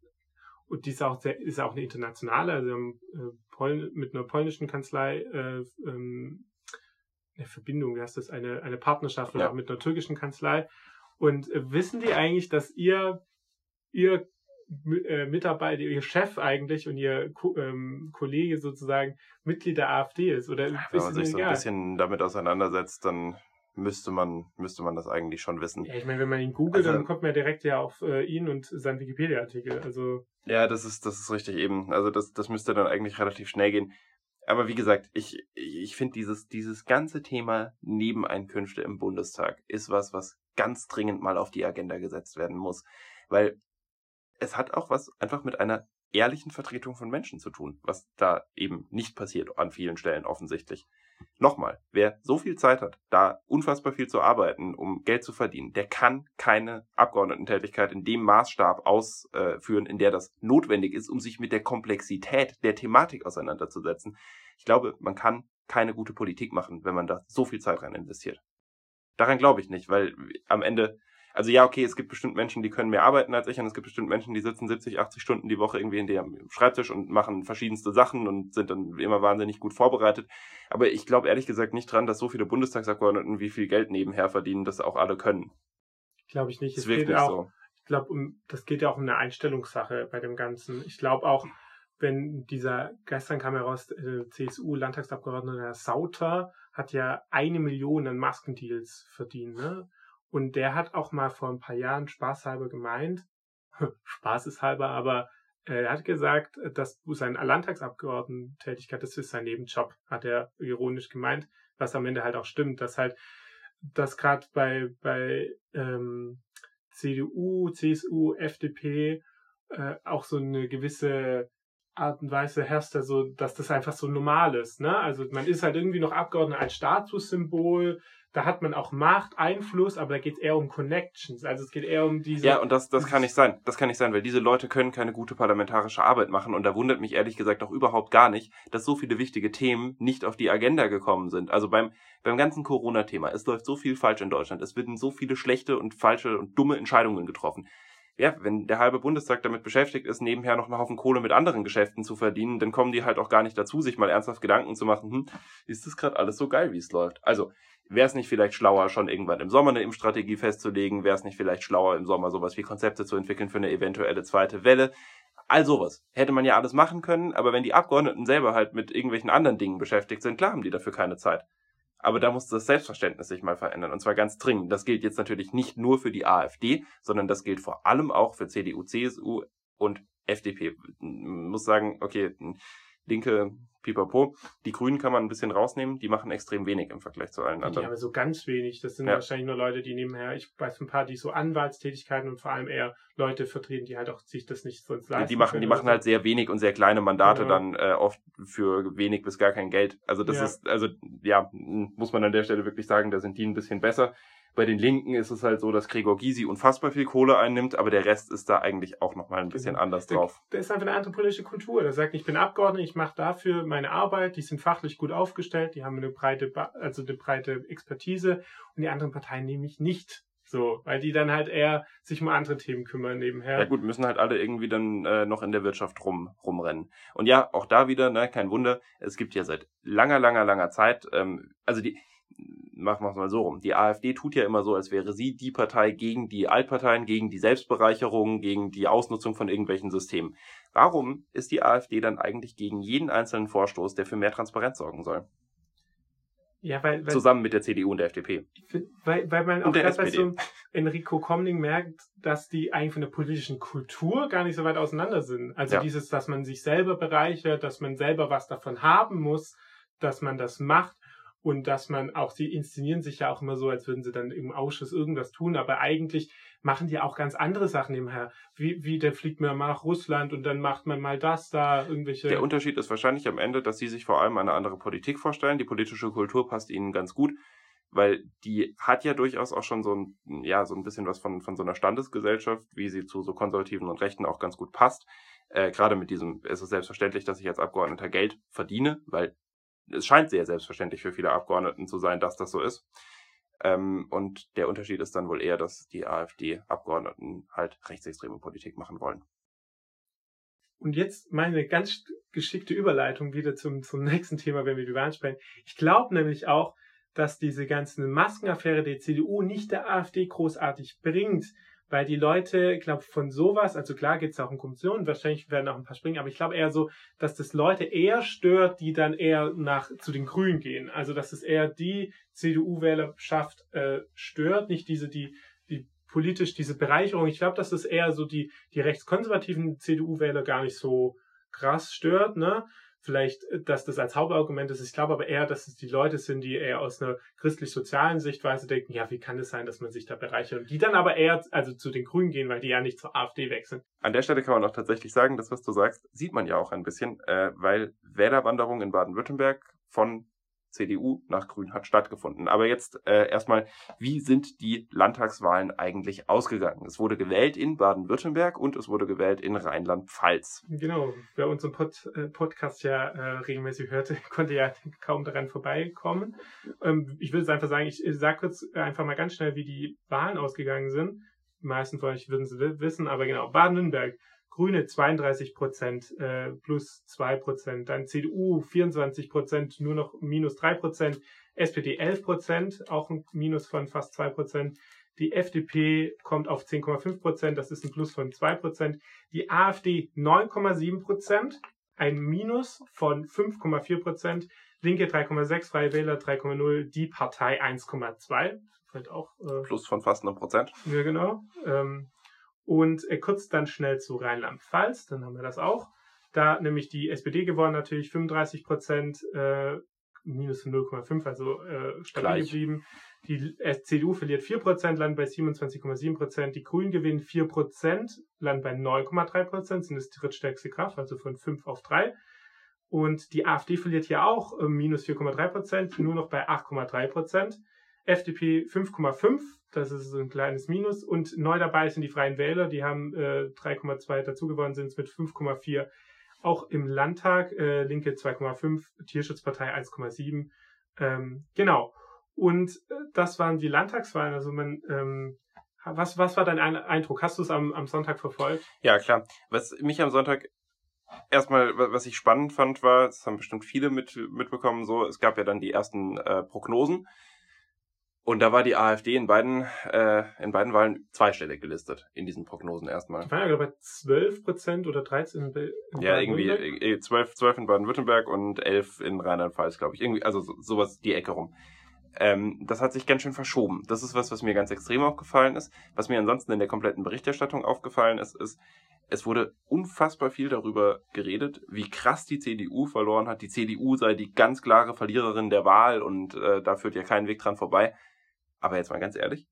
und die ist auch sehr, ist auch eine internationale, also haben, äh, Pol mit einer polnischen Kanzlei äh, ähm, eine Verbindung, wie heißt das, eine, eine Partnerschaft ja. mit einer türkischen Kanzlei und äh, wissen die eigentlich, dass ihr, ihr äh, Mitarbeiter, ihr Chef eigentlich und ihr Ko ähm, Kollege sozusagen Mitglied der AfD ist? Oder Wenn man sich so ein bisschen damit auseinandersetzt, dann müsste man, müsste man das eigentlich schon wissen. Ja, ich meine, wenn man ihn googelt, also, dann kommt man ja direkt ja auf äh, ihn und seinen Wikipedia-Artikel. Also. Ja, das ist, das ist richtig eben. Also das, das müsste dann eigentlich relativ schnell gehen. Aber wie gesagt, ich, ich finde dieses, dieses ganze Thema Nebeneinkünfte im Bundestag ist was, was ganz dringend mal auf die Agenda gesetzt werden muss. Weil es hat auch was einfach mit einer ehrlichen Vertretung von Menschen zu tun, was da eben nicht passiert an vielen Stellen offensichtlich. Nochmal, wer so viel Zeit hat, da unfassbar viel zu arbeiten, um Geld zu verdienen, der kann keine Abgeordnetentätigkeit in dem Maßstab ausführen, in der das notwendig ist, um sich mit der Komplexität der Thematik auseinanderzusetzen. Ich glaube, man kann keine gute Politik machen, wenn man da so viel Zeit rein investiert. Daran glaube ich nicht, weil am Ende, also ja, okay, es gibt bestimmt Menschen, die können mehr arbeiten als ich und es gibt bestimmt Menschen, die sitzen 70, 80 Stunden die Woche irgendwie in dem Schreibtisch und machen verschiedenste Sachen und sind dann immer wahnsinnig gut vorbereitet. Aber ich glaube ehrlich gesagt nicht dran, dass so viele Bundestagsabgeordneten wie viel Geld nebenher verdienen, dass auch alle können. Glaube ich nicht. Es geht auch, so. Ich glaube, um, das geht ja auch um eine Einstellungssache bei dem Ganzen. Ich glaube auch, wenn dieser, gestern kam heraus, äh, CSU-Landtagsabgeordneter Sauter hat ja eine Million an Maskendeals verdient, ne? Und der hat auch mal vor ein paar Jahren spaßhalber gemeint, Spaß ist halber, aber er hat gesagt, dass sein Landtagsabgeordnetentätigkeit, das ist sein Nebenjob, hat er ironisch gemeint, was am Ende halt auch stimmt, dass halt, dass gerade bei, bei ähm, CDU, CSU, FDP äh, auch so eine gewisse Art und Weise herrscht, also dass das einfach so normal ist. Ne? Also man ist halt irgendwie noch Abgeordneter als Statussymbol, da hat man auch Macht, Einfluss, aber da geht es eher um Connections. Also es geht eher um diese. Ja, und das, das kann nicht sein. Das kann nicht sein, weil diese Leute können keine gute parlamentarische Arbeit machen. Und da wundert mich ehrlich gesagt auch überhaupt gar nicht, dass so viele wichtige Themen nicht auf die Agenda gekommen sind. Also beim, beim ganzen Corona-Thema. Es läuft so viel falsch in Deutschland. Es werden so viele schlechte und falsche und dumme Entscheidungen getroffen ja, wenn der halbe Bundestag damit beschäftigt ist, nebenher noch einen Haufen Kohle mit anderen Geschäften zu verdienen, dann kommen die halt auch gar nicht dazu, sich mal ernsthaft Gedanken zu machen, hm, ist das gerade alles so geil, wie es läuft? Also, wäre es nicht vielleicht schlauer, schon irgendwann im Sommer eine Impfstrategie festzulegen? Wäre es nicht vielleicht schlauer, im Sommer sowas wie Konzepte zu entwickeln für eine eventuelle zweite Welle? All sowas. Hätte man ja alles machen können, aber wenn die Abgeordneten selber halt mit irgendwelchen anderen Dingen beschäftigt sind, klar haben die dafür keine Zeit. Aber da muss das Selbstverständnis sich mal verändern. Und zwar ganz dringend. Das gilt jetzt natürlich nicht nur für die AfD, sondern das gilt vor allem auch für CDU, CSU und FDP. Ich muss sagen, okay, linke Pipapo. Die Grünen kann man ein bisschen rausnehmen, die machen extrem wenig im Vergleich zu allen anderen. Die haben so ganz wenig. Das sind ja. wahrscheinlich nur Leute, die nebenher, ich weiß ein paar, die so Anwaltstätigkeiten und vor allem eher Leute vertreten, die halt auch sich das nicht sonst leisten. Die machen, die machen halt sehr wenig und sehr kleine Mandate ja. dann äh, oft für wenig bis gar kein Geld. Also das ja. ist, also ja, muss man an der Stelle wirklich sagen, da sind die ein bisschen besser. Bei den Linken ist es halt so, dass Gregor Gysi unfassbar viel Kohle einnimmt, aber der Rest ist da eigentlich auch nochmal ein bisschen genau. anders drauf. Der ist einfach eine andere politische Kultur. Der sagt, ich bin Abgeordneter, ich mache dafür meine Arbeit, die sind fachlich gut aufgestellt, die haben eine breite, also eine breite Expertise und die anderen Parteien nehme ich nicht so, weil die dann halt eher sich um andere Themen kümmern nebenher. Ja gut, müssen halt alle irgendwie dann äh, noch in der Wirtschaft rum rumrennen. Und ja, auch da wieder, ne, kein Wunder, es gibt ja seit langer, langer, langer Zeit, ähm, also die, machen wir es mal so rum. Die AfD tut ja immer so, als wäre sie die Partei gegen die Altparteien, gegen die Selbstbereicherung, gegen die Ausnutzung von irgendwelchen Systemen. Warum ist die AfD dann eigentlich gegen jeden einzelnen Vorstoß, der für mehr Transparenz sorgen soll? Ja, weil, weil Zusammen mit der CDU und der FDP. Weil, weil man auch gerade bei so Enrico Komning merkt, dass die eigentlich von der politischen Kultur gar nicht so weit auseinander sind. Also ja. dieses, dass man sich selber bereichert, dass man selber was davon haben muss, dass man das macht und dass man auch, sie inszenieren sich ja auch immer so, als würden sie dann im Ausschuss irgendwas tun, aber eigentlich machen die auch ganz andere Sachen nebenher. Wie, wie der fliegt man mal nach Russland und dann macht man mal das da, irgendwelche. Der Unterschied ist wahrscheinlich am Ende, dass sie sich vor allem eine andere Politik vorstellen. Die politische Kultur passt ihnen ganz gut, weil die hat ja durchaus auch schon so ein, ja, so ein bisschen was von, von so einer Standesgesellschaft, wie sie zu so konservativen und Rechten auch ganz gut passt. Äh, gerade mit diesem, ist es selbstverständlich, dass ich als Abgeordneter Geld verdiene, weil es scheint sehr selbstverständlich für viele Abgeordneten zu sein, dass das so ist. Ähm, und der Unterschied ist dann wohl eher, dass die AfD-Abgeordneten halt rechtsextreme Politik machen wollen. Und jetzt meine ganz geschickte Überleitung wieder zum, zum nächsten Thema, wenn wir die Wahl sprechen. Ich glaube nämlich auch, dass diese ganze Maskenaffäre der CDU nicht der AfD großartig bringt, weil die Leute, ich glaube, von sowas, also klar geht es auch um Korruption, wahrscheinlich werden auch ein paar springen, aber ich glaube eher so, dass das Leute eher stört, die dann eher nach zu den Grünen gehen. Also dass es eher die CDU-Wählerschaft äh, stört, nicht diese, die, die politisch diese Bereicherung. Ich glaube, dass das eher so die, die rechtskonservativen CDU-Wähler gar nicht so krass stört, ne? Vielleicht, äh, dass das als Hauptargument ist. Ich glaube aber eher, dass es die Leute sind, die eher aus einer christlich-sozialen Sichtweise denken, ja, wie kann es sein, dass man sich da bereichert? Und die dann aber eher also zu den Grünen gehen, weil die ja nicht zur AfD wechseln. An der Stelle kann man auch tatsächlich sagen, das, was du sagst, sieht man ja auch ein bisschen, äh, weil Wählerwanderung in Baden-Württemberg von CDU nach Grün hat stattgefunden. Aber jetzt äh, erstmal, wie sind die Landtagswahlen eigentlich ausgegangen? Es wurde gewählt in Baden-Württemberg und es wurde gewählt in Rheinland-Pfalz. Genau, wer unseren Pod, äh, Podcast ja äh, regelmäßig hörte, konnte ja kaum daran vorbeikommen. Ähm, ich würde es einfach sagen, ich, ich sage kurz einfach mal ganz schnell, wie die Wahlen ausgegangen sind. Die meisten von euch würden es wissen, aber genau, Baden-Württemberg Grüne 32 Prozent äh, plus 2 Prozent, dann CDU 24 Prozent, nur noch minus 3 Prozent, SPD 11 Prozent, auch ein Minus von fast 2 Prozent. Die FDP kommt auf 10,5 Prozent, das ist ein Plus von 2 Prozent. Die AfD 9,7 Prozent, ein Minus von 5,4 Prozent. Linke 3,6, Freie Wähler 3,0, die Partei 1,2. Vielleicht auch. Äh, Plus von fast einem Prozent. Ja, genau. Ähm, Und äh, kurz dann schnell zu Rheinland-Pfalz, dann haben wir das auch. Da nämlich die SPD gewonnen, natürlich 35 Prozent, äh, minus 0,5, also äh, stabil geblieben. Die CDU verliert 4%, landen bei 27,7%. Die Grünen gewinnen 4%, landen bei 9,3%, sind das drittstärkste Kraft, also von 5 auf 3. Und die AfD verliert hier auch äh, minus 4,3%, nur noch bei 8,3%. FDP 5,5, das ist so ein kleines Minus. Und neu dabei sind die Freien Wähler, die haben äh, 3,2 dazugewonnen, sind es mit 5,4. Auch im Landtag, äh, Linke 2,5, Tierschutzpartei 1,7. Ähm, genau. Und äh, das waren die Landtagswahlen. Also man, ähm, was, was war dein Eindruck? Hast du es am, am Sonntag verfolgt? Ja, klar. Was mich am Sonntag erstmal, was ich spannend fand, war, das haben bestimmt viele mit, mitbekommen, so, es gab ja dann die ersten äh, Prognosen. Und da war die AfD in beiden, äh, in beiden Wahlen zweistellig gelistet, in diesen Prognosen erstmal. Die waren ja bei 12 Prozent oder 13 in, in Ja, irgendwie äh, 12, 12 in Baden-Württemberg und 11 in Rheinland-Pfalz, glaube ich. Irgendwie, also so, sowas die Ecke rum. Ähm, das hat sich ganz schön verschoben. Das ist was, was mir ganz extrem aufgefallen ist. Was mir ansonsten in der kompletten Berichterstattung aufgefallen ist, ist, es wurde unfassbar viel darüber geredet, wie krass die CDU verloren hat. Die CDU sei die ganz klare Verliererin der Wahl und äh, da führt ja kein Weg dran vorbei. Aber jetzt mal ganz ehrlich,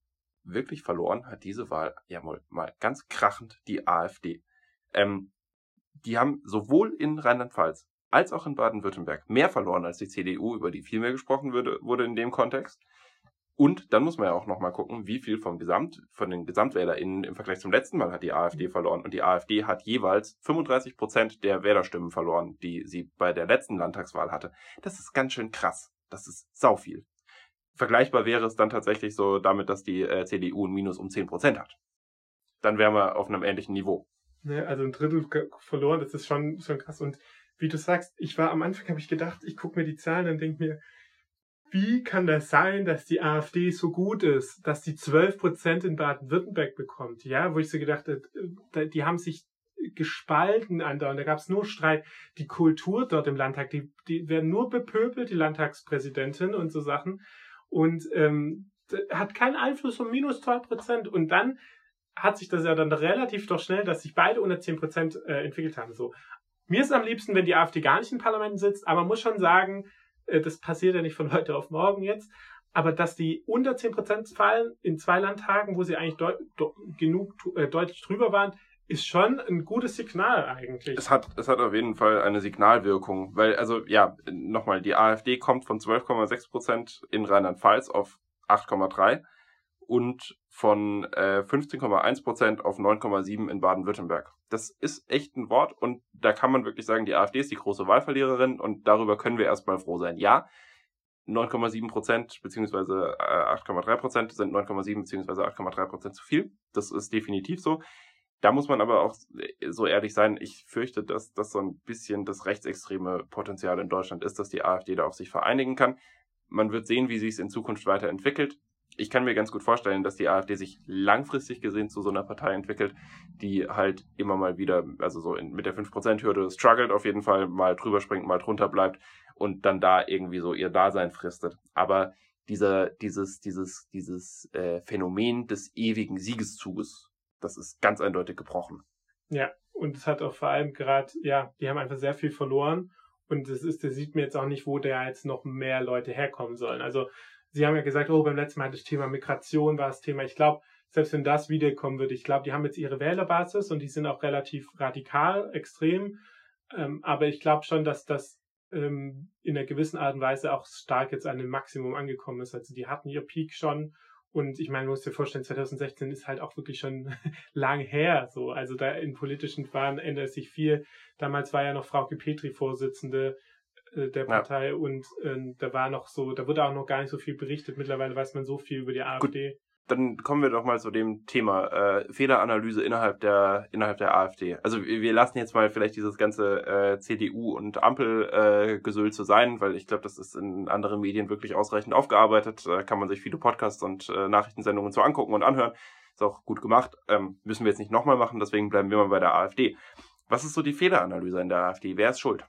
wirklich verloren hat diese Wahl ja mal, mal ganz krachend die AfD. Ähm, die haben sowohl in Rheinland-Pfalz als auch in Baden-Württemberg mehr verloren als die CDU, über die viel mehr gesprochen wurde, wurde in dem Kontext. Und dann muss man ja auch nochmal gucken, wie viel vom Gesamt, von den GesamtwählerInnen im Vergleich zum letzten Mal hat die AfD verloren. Und die AfD hat jeweils 35 Prozent der Wählerstimmen verloren, die sie bei der letzten Landtagswahl hatte. Das ist ganz schön krass. Das ist sau viel. Vergleichbar wäre es dann tatsächlich so damit, dass die äh, CDU ein Minus um 10 Prozent hat. Dann wären wir auf einem ähnlichen Niveau. Ja, also ein Drittel verloren, das ist schon, schon krass. Und wie du sagst, ich war am Anfang, habe ich gedacht, ich gucke mir die Zahlen und denke mir, wie kann das sein, dass die AfD so gut ist, dass die 12 Prozent in Baden-Württemberg bekommt? Ja, wo ich so gedacht habe, äh, die haben sich gespalten andauernd. Da gab es nur Streit. Die Kultur dort im Landtag, die, die werden nur bepöbelt, die Landtagspräsidentin und so Sachen. Und ähm, hat keinen Einfluss um minus zwei Prozent. Und dann hat sich das ja dann relativ doch schnell, dass sich beide unter zehn Prozent äh, entwickelt haben. So. Mir ist am liebsten, wenn die AfD gar nicht im Parlament sitzt, aber man muss schon sagen, äh, das passiert ja nicht von heute auf morgen jetzt, aber dass die unter 10% fallen in zwei Landtagen, wo sie eigentlich deut genug äh, deutlich drüber waren, ist schon ein gutes Signal eigentlich. Es hat, es hat auf jeden Fall eine Signalwirkung, weil, also ja, nochmal, die AfD kommt von 12,6% in Rheinland-Pfalz auf 8,3 und von äh, 15,1% auf 9,7 in Baden-Württemberg. Das ist echt ein Wort und da kann man wirklich sagen, die AfD ist die große Wahlverliererin und darüber können wir erstmal froh sein. Ja, 9,7 Prozent beziehungsweise 8,3 Prozent sind 9,7 beziehungsweise 8,3 Prozent zu viel. Das ist definitiv so. Da muss man aber auch so ehrlich sein, ich fürchte, dass das so ein bisschen das rechtsextreme Potenzial in Deutschland ist, dass die AfD da auf sich vereinigen kann. Man wird sehen, wie sich es in Zukunft weiterentwickelt ich kann mir ganz gut vorstellen, dass die AfD sich langfristig gesehen zu so einer Partei entwickelt, die halt immer mal wieder, also so in, mit der 5%-Hürde struggelt auf jeden Fall, mal drüber springt, mal drunter bleibt und dann da irgendwie so ihr Dasein fristet. Aber dieser, dieses, dieses, dieses äh, Phänomen des ewigen Siegeszuges, das ist ganz eindeutig gebrochen. Ja, und es hat auch vor allem gerade, ja, die haben einfach sehr viel verloren und es ist, der sieht mir jetzt auch nicht, wo da jetzt noch mehr Leute herkommen sollen. Also Sie haben ja gesagt, oh, beim letzten Mal das Thema Migration war das Thema. Ich glaube, selbst wenn das wiederkommen würde, ich glaube, die haben jetzt ihre Wählerbasis und die sind auch relativ radikal, extrem. Ähm, aber ich glaube schon, dass das ähm, in einer gewissen Art und Weise auch stark jetzt an dem Maximum angekommen ist. Also die hatten ihr Peak schon. Und ich meine, man muss dir vorstellen, 2016 ist halt auch wirklich schon lang her. So, also da in politischen Wahlen ändert sich viel. Damals war ja noch Frau Petri Vorsitzende. Äh, der Partei ja. und äh, da war noch so, da wurde auch noch gar nicht so viel berichtet. Mittlerweile weiß man so viel über die AfD. Gut, dann kommen wir doch mal zu dem Thema äh, Fehleranalyse innerhalb der innerhalb der AfD. Also wir lassen jetzt mal vielleicht dieses ganze äh, CDU und Ampel äh, Gesöhl zu sein, weil ich glaube, das ist in anderen Medien wirklich ausreichend aufgearbeitet. Da kann man sich viele Podcasts und äh, Nachrichtensendungen zu angucken und anhören. Ist auch gut gemacht. Ähm, müssen wir jetzt nicht nochmal machen, deswegen bleiben wir mal bei der AfD. Was ist so die Fehleranalyse in der AfD? Wer ist schuld?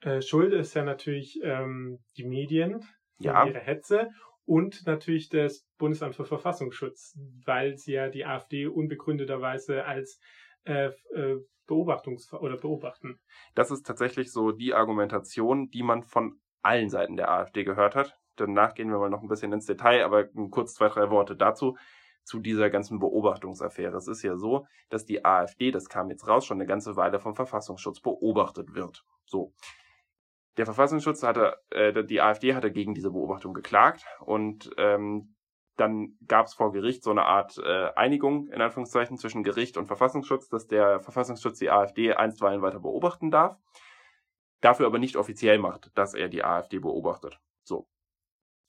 Äh, Schuld ist ja natürlich ähm, die Medien, ja. ihre Hetze und natürlich das Bundesamt für Verfassungsschutz, weil sie ja die AfD unbegründeterweise als äh, äh, Beobachtungs- oder beobachten. Das ist tatsächlich so die Argumentation, die man von allen Seiten der AfD gehört hat. Danach gehen wir mal noch ein bisschen ins Detail, aber kurz zwei, drei Worte dazu zu dieser ganzen Beobachtungsaffäre. Es ist ja so, dass die AfD, das kam jetzt raus, schon eine ganze Weile vom Verfassungsschutz beobachtet wird. So. Der Verfassungsschutz hatte, äh, die AfD hatte gegen diese Beobachtung geklagt und ähm, dann gab es vor Gericht so eine Art äh, Einigung, in Anführungszeichen, zwischen Gericht und Verfassungsschutz, dass der Verfassungsschutz die AfD einstweilen weiter beobachten darf, dafür aber nicht offiziell macht, dass er die AfD beobachtet. So.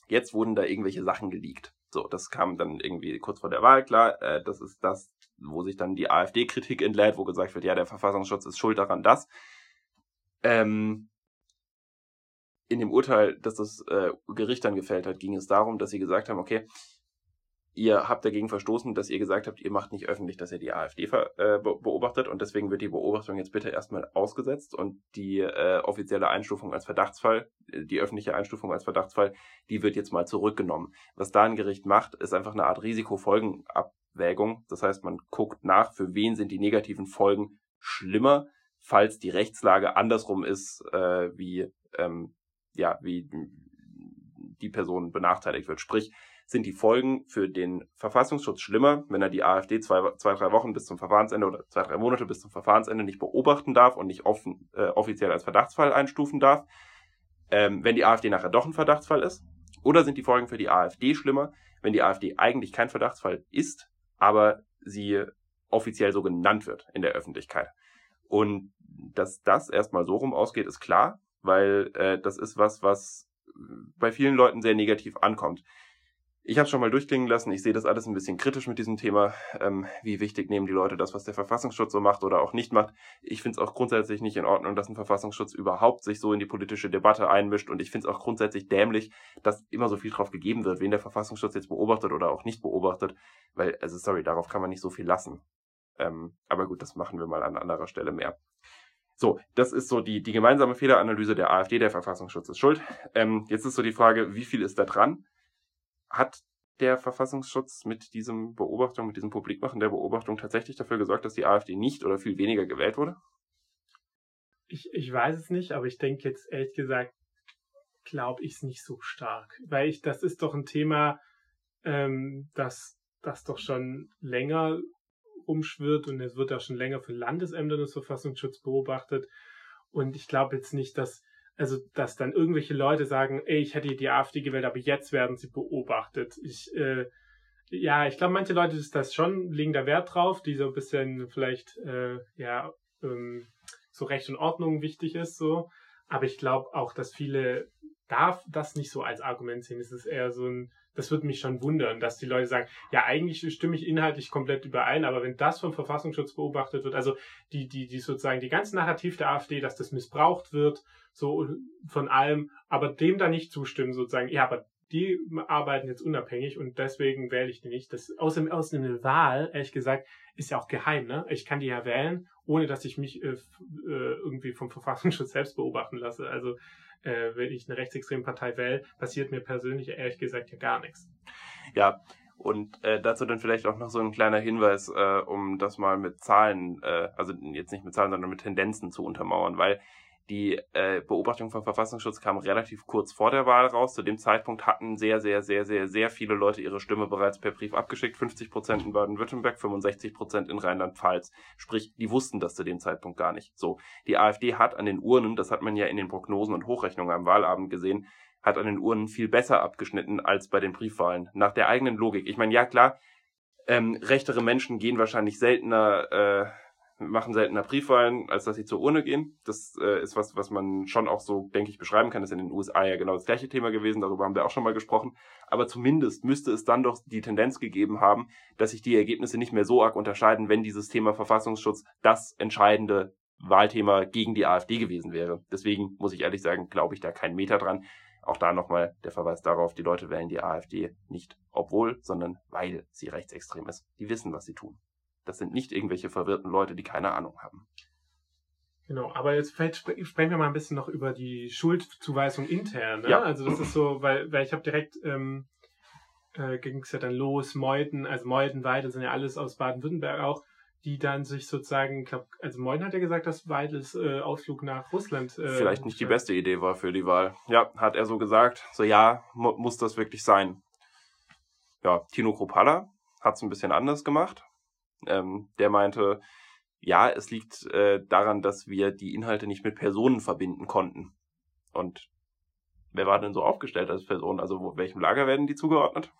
Jetzt wurden da irgendwelche Sachen geleakt. So, das kam dann irgendwie kurz vor der Wahl klar. Äh, das ist das, wo sich dann die AfD-Kritik entlädt, wo gesagt wird, ja, der Verfassungsschutz ist schuld daran, dass. Ähm, in dem Urteil, das das äh, Gericht dann gefällt hat, ging es darum, dass sie gesagt haben, okay, ihr habt dagegen verstoßen, dass ihr gesagt habt, ihr macht nicht öffentlich, dass ihr die AfD äh, beobachtet und deswegen wird die Beobachtung jetzt bitte erstmal ausgesetzt und die äh, offizielle Einstufung als Verdachtsfall, äh, die öffentliche Einstufung als Verdachtsfall, die wird jetzt mal zurückgenommen. Was da ein Gericht macht, ist einfach eine Art Risikofolgenabwägung. Das heißt, man guckt nach, für wen sind die negativen Folgen schlimmer, falls die Rechtslage andersrum ist, äh, wie ähm, ja, wie die Person benachteiligt wird. Sprich, sind die Folgen für den Verfassungsschutz schlimmer, wenn er die AfD zwei, zwei, drei Wochen bis zum Verfahrensende oder zwei, drei Monate bis zum Verfahrensende nicht beobachten darf und nicht offen, äh, offiziell als Verdachtsfall einstufen darf, ähm, wenn die AfD nachher doch ein Verdachtsfall ist? Oder sind die Folgen für die AfD schlimmer, wenn die AfD eigentlich kein Verdachtsfall ist, aber sie offiziell so genannt wird in der Öffentlichkeit? Und dass das erstmal so rum ausgeht, ist klar weil äh, das ist was, was bei vielen Leuten sehr negativ ankommt. Ich habe schon mal durchklingen lassen, ich sehe das alles ein bisschen kritisch mit diesem Thema. Ähm, wie wichtig nehmen die Leute das, was der Verfassungsschutz so macht oder auch nicht macht. Ich finde es auch grundsätzlich nicht in Ordnung, dass ein Verfassungsschutz überhaupt sich so in die politische Debatte einmischt und ich finde es auch grundsätzlich dämlich, dass immer so viel drauf gegeben wird, wen der Verfassungsschutz jetzt beobachtet oder auch nicht beobachtet, weil, also sorry, darauf kann man nicht so viel lassen. Ähm, aber gut, das machen wir mal an anderer Stelle mehr. So, das ist so die, die gemeinsame Fehleranalyse der AfD, der Verfassungsschutz ist schuld. Ähm, jetzt ist so die Frage, wie viel ist da dran? Hat der Verfassungsschutz mit diesem Beobachtung, mit diesem Publikmachen der Beobachtung tatsächlich dafür gesorgt, dass die AfD nicht oder viel weniger gewählt wurde? Ich, ich weiß es nicht, aber ich denke jetzt ehrlich gesagt, glaube ich es nicht so stark. Weil ich, das ist doch ein Thema, ähm, das, das doch schon länger rumschwirrt und es wird auch schon länger für Landesämter des Verfassungsschutzes beobachtet. Und ich glaube jetzt nicht, dass, also, dass dann irgendwelche Leute sagen, ey, ich hätte die AfD gewählt, aber jetzt werden sie beobachtet. Ich, äh, ja, ich glaube, manche Leute ist das schon, legen da Wert drauf, die so ein bisschen vielleicht, äh, ja, ähm, so Recht und Ordnung wichtig ist, so. Aber ich glaube auch, dass viele darf das nicht so als Argument sehen. Es ist eher so ein, das würde mich schon wundern, dass die Leute sagen, ja, eigentlich stimme ich inhaltlich komplett überein, aber wenn das vom Verfassungsschutz beobachtet wird, also die, die, die sozusagen die ganze Narrativ der AfD, dass das missbraucht wird, so von allem, aber dem da nicht zustimmen, sozusagen, ja, aber die arbeiten jetzt unabhängig und deswegen wähle ich die nicht. Das aus, dem, aus einer Wahl, ehrlich gesagt, ist ja auch geheim, ne? Ich kann die ja wählen, ohne dass ich mich äh, äh, irgendwie vom Verfassungsschutz selbst beobachten lasse. Also äh, wenn ich eine rechtsextreme Partei wähle, passiert mir persönlich ehrlich gesagt ja gar nichts. Ja, und äh, dazu dann vielleicht auch noch so ein kleiner Hinweis, äh, um das mal mit Zahlen, äh, also jetzt nicht mit Zahlen, sondern mit Tendenzen zu untermauern, weil die äh, Beobachtung vom Verfassungsschutz kam relativ kurz vor der Wahl raus. Zu dem Zeitpunkt hatten sehr, sehr, sehr, sehr, sehr viele Leute ihre Stimme bereits per Brief abgeschickt. 50 Prozent in Baden-Württemberg, 65 Prozent in Rheinland-Pfalz. Sprich, die wussten das zu dem Zeitpunkt gar nicht. So, die AfD hat an den Urnen, das hat man ja in den Prognosen und Hochrechnungen am Wahlabend gesehen, hat an den Urnen viel besser abgeschnitten als bei den Briefwahlen. Nach der eigenen Logik. Ich meine, ja klar, ähm, rechtere Menschen gehen wahrscheinlich seltener äh, machen seltener Briefwahlen, als dass sie zur Urne gehen. Das äh, ist was, was man schon auch so, denke ich, beschreiben kann. Das ist in den USA ja genau das gleiche Thema gewesen. Darüber haben wir auch schon mal gesprochen. Aber zumindest müsste es dann doch die Tendenz gegeben haben, dass sich die Ergebnisse nicht mehr so arg unterscheiden, wenn dieses Thema Verfassungsschutz das entscheidende Wahlthema gegen die AfD gewesen wäre. Deswegen muss ich ehrlich sagen, glaube ich da keinen Meter dran. Auch da nochmal der Verweis darauf, die Leute wählen die AfD nicht obwohl, sondern weil sie rechtsextrem ist. Die wissen, was sie tun. Das sind nicht irgendwelche verwirrten Leute, die keine Ahnung haben. Genau, aber jetzt vielleicht sprechen wir mal ein bisschen noch über die Schuldzuweisung intern. Ne? Ja. Also das ist so, weil, weil ich habe direkt ähm, äh, ging es ja dann los, Meuden, also Meuden, Weidel sind ja alles aus Baden-Württemberg auch, die dann sich sozusagen, ich glaube, also Meuden hat ja gesagt, dass Weidels äh, Ausflug nach Russland äh, Vielleicht nicht die beste Idee war für die Wahl. Ja, hat er so gesagt. So, ja, mu muss das wirklich sein. Ja, Tino Kropala hat es ein bisschen anders gemacht. Ähm, der meinte, ja, es liegt äh, daran, dass wir die Inhalte nicht mit Personen verbinden konnten. Und wer war denn so aufgestellt als Person? Also welchem Lager werden die zugeordnet?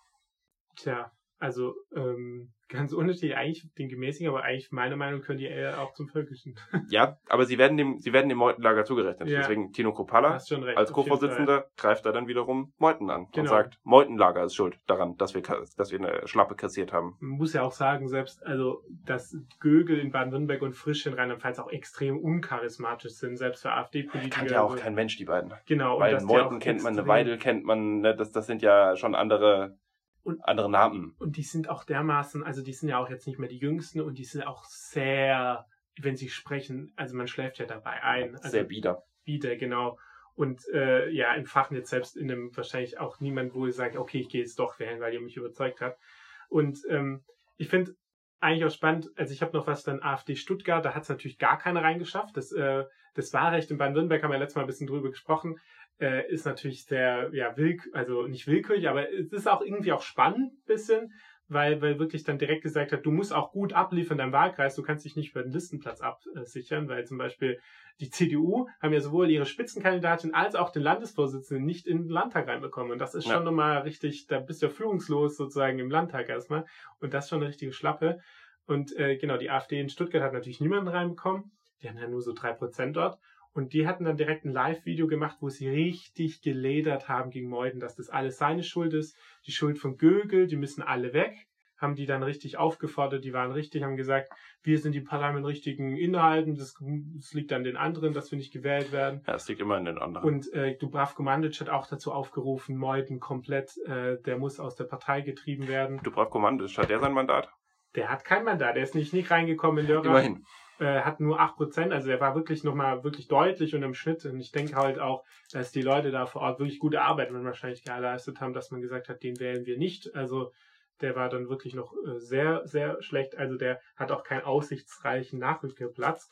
Tja, also ähm, ganz unterschiedlich, eigentlich den gemäßigen, aber eigentlich meiner Meinung nach können die eher auch zum Völkischen. Ja, aber sie werden dem, sie werden dem Meutenlager zugerechnet. Ja. Deswegen Tino recht. als. Co-Vorsitzender greift er dann wiederum Meuthen an und Genau. sagt, Meutenlager ist schuld daran, dass wir, dass wir eine Schlappe kassiert haben. Man muss ja auch sagen, selbst, also, dass Gögel in Baden-Württemberg und Frisch in Rheinland-Pfalz auch extrem uncharismatisch sind, selbst für AfD-Politiker. Kennt ja auch kein Mensch, die beiden. Genau. und Weil Meuthen kennt man, eine Weidel kennt man, ne, das, das sind ja schon andere, Und- andere Namen. Und die sind auch dermaßen, also die sind ja auch jetzt nicht mehr die Jüngsten und die sind auch sehr, wenn sie sprechen, also man schläft ja dabei ein. Also Sehr bieder. wieder, genau. Und äh, ja, im Fachen jetzt selbst in einem wahrscheinlich auch niemand, wo ihr sagt, okay, ich gehe jetzt doch wählen, weil ihr mich überzeugt habt. Und ähm, ich finde eigentlich auch spannend, also ich habe noch was dann AfD Stuttgart, da hat es natürlich gar keiner reingeschafft. Das, äh, das Wahlrecht in Baden-Württemberg haben wir letztes Mal ein bisschen drüber gesprochen, äh, ist natürlich sehr, ja, willk also nicht willkürlich, aber es ist auch irgendwie auch spannend ein bisschen, weil, weil wirklich dann direkt gesagt hat, du musst auch gut abliefern in deinem Wahlkreis, du kannst dich nicht für den Listenplatz absichern, weil zum Beispiel die CDU haben ja sowohl ihre Spitzenkandidatin als auch den Landesvorsitzenden nicht in den Landtag reinbekommen. Und das ist Ja. schon nochmal richtig, da bist du ja führungslos sozusagen im Landtag erstmal. Und das ist schon eine richtige Schlappe. Und äh, genau, die AfD in Stuttgart hat natürlich niemanden reinbekommen. Die haben ja nur so drei Prozent dort. Und die hatten dann direkt ein Live-Video gemacht, wo sie richtig geledert haben gegen Meuthen, dass das alles seine Schuld ist, die Schuld von Gögel, die müssen alle weg. Haben die dann richtig aufgefordert, die waren richtig, haben gesagt, wir sind die Partei mit richtigen Inhalten, das, das liegt an den anderen, dass wir nicht gewählt werden. Ja, es liegt immer in den anderen. Und äh, Dubravko Mandic hat auch dazu aufgerufen, Meuthen komplett, äh, der muss aus der Partei getrieben werden. Dubravko Mandic, hat der sein Mandat? Der hat kein Mandat, der ist nicht, nicht reingekommen in Lörrach Immerhin. Äh, hat nur 8%, also er war wirklich nochmal wirklich deutlich und im Schnitt. Und ich denke halt auch, dass die Leute da vor Ort wirklich gute Arbeit wahrscheinlich geleistet haben, dass man gesagt hat, den wählen wir nicht. Also der war dann wirklich noch äh, sehr, sehr schlecht. Also der hat auch keinen aussichtsreichen Nachrückerplatz.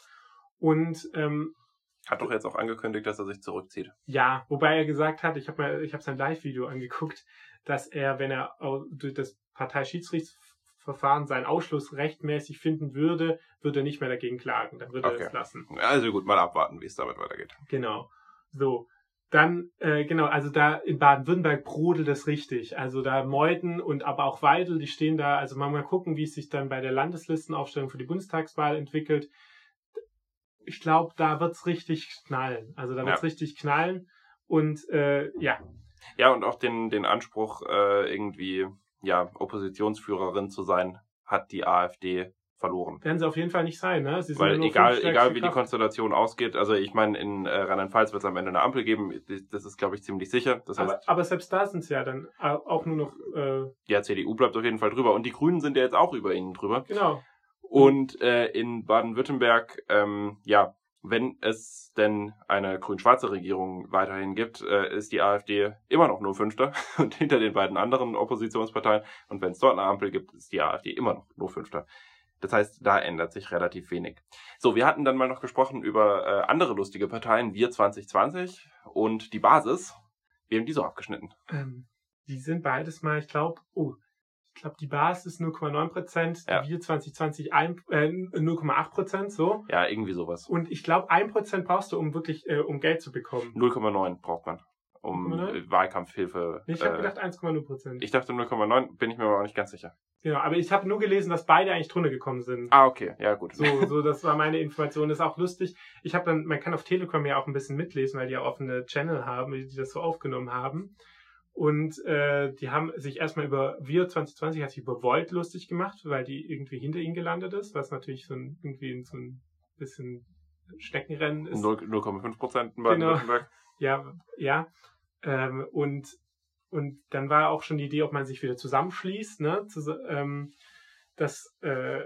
Und ähm, Hat doch jetzt auch angekündigt, dass er sich zurückzieht. ja, wobei er gesagt hat, ich habe mal, ich habe sein Live-Video angeguckt, dass er, wenn er durch das Parteischiedsgerichtsverfahren seinen Ausschluss rechtmäßig finden würde, würde er nicht mehr dagegen klagen. Dann würde er Okay. es lassen. Also gut, mal abwarten, wie es damit weitergeht. Genau. So. Dann, äh, genau, also da in Baden-Württemberg brodelt es richtig. Also da Meuthen und aber auch Weidel, die stehen da, also mal, mal gucken, wie es sich dann bei der Landeslistenaufstellung für die Bundestagswahl entwickelt. Ich glaube, da wird's richtig knallen. Also da wird's Ja. richtig knallen. Und äh, ja, Ja, und auch den, den Anspruch, äh, irgendwie, ja, Oppositionsführerin zu sein, hat die AfD verloren. werden sie auf jeden Fall nicht sein, ne? Sie sind ja Weil egal, egal wie die Kraft. Konstellation ausgeht, also ich meine, in äh, Rheinland-Pfalz wird es am Ende eine Ampel geben, das ist, glaube ich, ziemlich sicher. Das heißt, aber, aber selbst da sind sie ja dann au- auch nur noch, äh, die CDU bleibt auf jeden Fall drüber. Und die Grünen sind ja jetzt auch über ihnen drüber. genau. Und äh, in Baden-Württemberg, ähm, ja, wenn es denn eine grün-schwarze Regierung weiterhin gibt, äh, ist die AfD immer noch nur Fünfter und hinter den beiden anderen Oppositionsparteien. Und wenn es dort eine Ampel gibt, ist die AfD immer noch nur Fünfter. Das heißt, da ändert sich relativ wenig. So, wir hatten dann mal noch gesprochen über äh, andere lustige Parteien, Wir 2020 und die Basis. Wir haben die so abgeschnitten. Ähm, die sind beides mal, ich glaube, oh, ich glaube, die Basis ist 0,9 Prozent, Ja. die Wir 2020 ein, äh, 0,8 Prozent, so. Ja, irgendwie sowas. Und ich glaube, 1 Prozent brauchst du, um wirklich, äh, um Geld zu bekommen. 0,9 braucht man, um 0,9? äh, Wahlkampfhilfe. Ich habe äh, gedacht 1,0 Prozent. ich dachte 0,9, bin ich mir aber auch nicht ganz sicher. Genau, aber ich habe nur gelesen, dass beide eigentlich drunter gekommen sind. Ah, okay, ja gut. So, so, das war meine Information. Das ist auch lustig. Ich habe dann, man kann auf Telegram ja auch ein bisschen mitlesen, weil die ja offene Channel haben, die das so aufgenommen haben. Und äh, die haben sich erstmal über Wir 2020 hat sich über Volt lustig gemacht, weil die irgendwie hinter ihnen gelandet ist, was natürlich so ein irgendwie so ein bisschen Steckenrennen ist. 0 0,5 Prozent in Genau. Baden-Württemberg. Ja, ja. Ähm, und, und dann war auch schon die Idee, ob man sich wieder zusammenschließt, ne? Zus ähm, das, äh,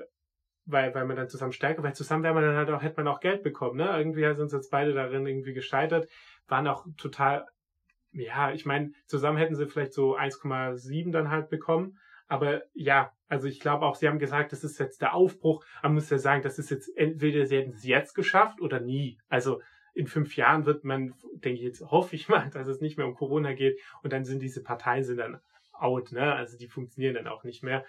weil, weil man dann zusammen stärker, weil zusammen wäre man dann halt auch, hätte man auch Geld bekommen, ne? Irgendwie sind uns jetzt beide darin irgendwie gescheitert, waren auch total ja, ich meine, zusammen hätten sie vielleicht so 1,7 dann halt bekommen. Aber ja, also ich glaube auch, sie haben gesagt, das ist jetzt der Aufbruch. Man muss ja sagen, das ist jetzt, entweder sie hätten es jetzt geschafft oder nie. Also in fünf Jahren wird man, denke ich jetzt, hoffe ich mal, dass es nicht mehr um Corona geht und dann sind diese Parteien sind dann out, ne? Also die funktionieren dann auch nicht mehr.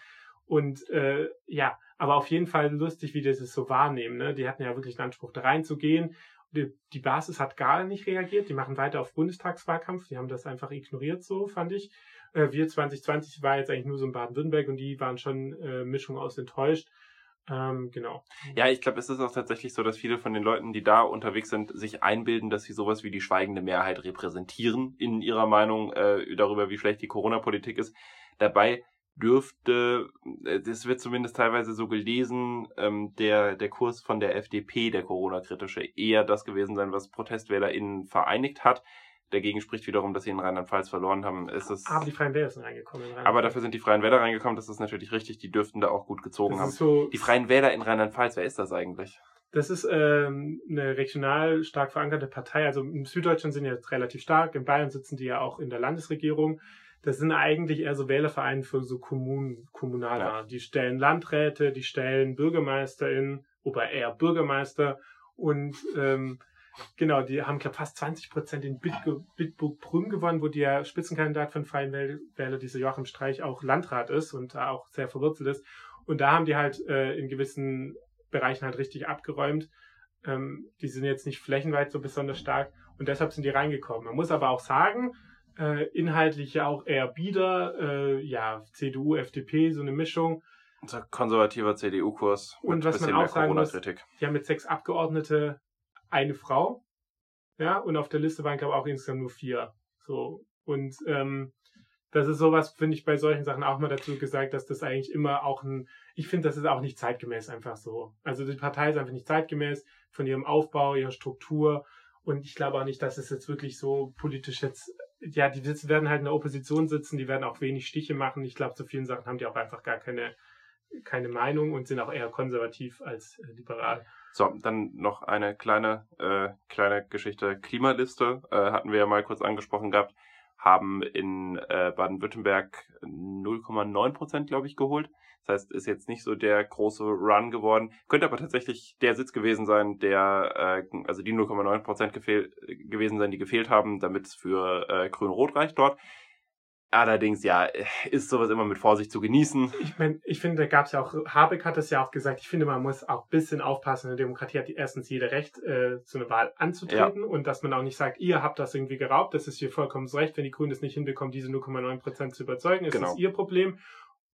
Und äh, ja, aber auf jeden Fall lustig, wie die das so wahrnehmen. Ne? Die hatten ja wirklich den Anspruch, da reinzugehen. Die, Basis hat gar nicht reagiert. Die machen weiter auf Bundestagswahlkampf. Die haben das einfach ignoriert, so fand ich. Äh, wir 2020 war jetzt eigentlich nur so in Baden-Württemberg und die waren schon äh, Mischung aus enttäuscht. Ähm, genau. Ja, ich glaube, es ist auch tatsächlich so, dass viele von den Leuten, die da unterwegs sind, sich einbilden, dass sie sowas wie die schweigende Mehrheit repräsentieren in ihrer Meinung äh, darüber, wie schlecht die Corona-Politik ist. Dabei dürfte, äh, das wird zumindest teilweise so gelesen, ähm, der, der Kurs von der FDP, der Corona-kritische, eher das gewesen sein, was ProtestwählerInnen vereinigt hat. Dagegen spricht wiederum, dass sie in Rheinland-Pfalz verloren haben. Ist es, aber die Freien Wähler sind reingekommen. aber dafür sind die Freien Wähler reingekommen, das ist natürlich richtig, die dürften da auch gut gezogen das haben. so, Die Freien Wähler in Rheinland-Pfalz, wer ist das eigentlich? Das ist ähm, eine regional stark verankerte Partei. Also im Süddeutschland sind die jetzt relativ stark. In Bayern sitzen die ja auch in der Landesregierung. Das sind eigentlich eher so Wählervereine für so Kommunen, Kommunalwahlen. Ja. Die stellen Landräte, die stellen BürgermeisterInnen, oder eher Bürgermeister. Und ähm, genau, die haben, glaube fast 20 Prozent in Bitge- Bitburg-Prüm gewonnen, wo der Spitzenkandidat von Freien Wähl- Wähler, dieser Joachim Streich, auch Landrat ist und da auch sehr verwurzelt ist. Und da haben die halt äh, in gewissen Bereichen halt richtig abgeräumt. Ähm, die sind jetzt nicht flächenweit so besonders stark und deshalb sind die reingekommen. Man muss aber auch sagen, äh, inhaltlich ja auch eher bieder, äh, ja, CDU, FDP, so eine Mischung. Unser konservativer CDU-Kurs Und was man auch sagen muss-. Die haben mit sechs Abgeordnete eine Frau. Ja, und auf der Liste waren, glaube ich, auch insgesamt nur vier. So. Und ähm, das ist sowas, finde ich, bei solchen Sachen auch mal dazu gesagt, dass das eigentlich immer auch ein, ich finde, das ist auch nicht zeitgemäß einfach so. Also die Partei ist einfach nicht zeitgemäß von ihrem Aufbau, ihrer Struktur. Und ich glaube auch nicht, dass es jetzt wirklich so politisch jetzt, ja, die werden halt in der Opposition sitzen, die werden auch wenig Stiche machen. Ich glaube, zu vielen Sachen haben die auch einfach gar keine, keine Meinung und sind auch eher konservativ als äh, liberal. So, dann noch eine kleine, äh, kleine Geschichte. Klimaliste äh, hatten wir ja mal kurz angesprochen gehabt, haben in äh, Baden-Württemberg 0,9 Prozent, glaube ich, geholt. Das heißt, ist jetzt nicht so der große Run geworden. Könnte aber tatsächlich der Sitz gewesen sein, der, äh, also die 0,9 Prozent gewesen sein, die gefehlt haben, damit es für äh, Grün-Rot reicht dort. Allerdings, ja, ist sowas immer mit Vorsicht zu genießen. Ich meine, ich finde, da gab es ja auch, Habeck hat das ja auch gesagt, ich finde, man muss auch ein bisschen aufpassen. In der Demokratie hat die erstens jeder Recht, äh, zu einer Wahl anzutreten und dass man auch nicht sagt, ihr habt das irgendwie geraubt, das ist hier vollkommen Recht. Wenn die Grünen es nicht hinbekommen, diese 0,9 Prozent zu überzeugen, ist Genau. das ihr Problem.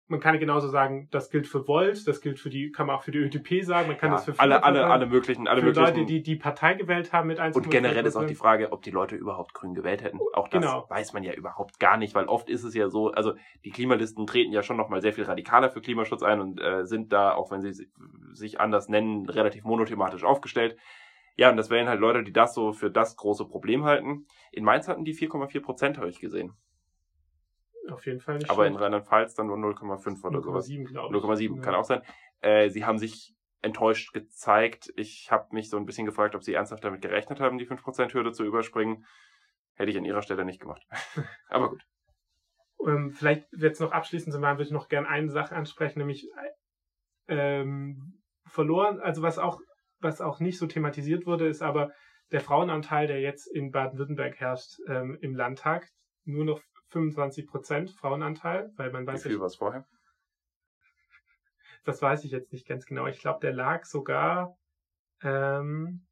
Man kann genauso sagen, das gilt für Volt, das gilt für die, kann man auch für die ÖDP sagen, man kann Ja, das für alle, alle, sagen, alle möglichen, alle für möglichen. Leute, die die Partei gewählt haben mit 1,5 Und generell ist auch die Frage, ob die Leute überhaupt grün gewählt hätten. Auch das Genau. weiß man ja überhaupt gar nicht, weil oft ist es ja so, also die Klimalisten treten ja schon nochmal sehr viel radikaler für Klimaschutz ein und äh, sind da, auch wenn sie si- sich anders nennen, relativ monothematisch aufgestellt. Ja, und das wären halt Leute, die das so für das große Problem halten. In Mainz hatten die 4,4 Prozent, habe ich gesehen. Auf jeden Fall nicht Aber in schlecht. Rheinland-Pfalz dann nur 0,5 oder sowas. 0,7, glaube ich. 0,7 kann Ja. auch sein. Äh, sie haben sich enttäuscht gezeigt. Ich habe mich so ein bisschen gefragt, ob sie ernsthaft damit gerechnet haben, die 5%-Hürde zu überspringen. Hätte ich an ihrer Stelle nicht gemacht. Aber gut. Ähm, vielleicht jetzt noch abschließend zu machen, würde ich noch gerne eine Sache ansprechen, nämlich ähm, verloren, also was auch, was auch nicht so thematisiert wurde, ist aber der Frauenanteil, der jetzt in Baden-Württemberg herrscht ähm, im Landtag, nur noch 25 Prozent Frauenanteil, weil man Wie weiß viel ja, war es vorher? das weiß ich jetzt nicht ganz genau. Ich glaube, der lag sogar, ähm,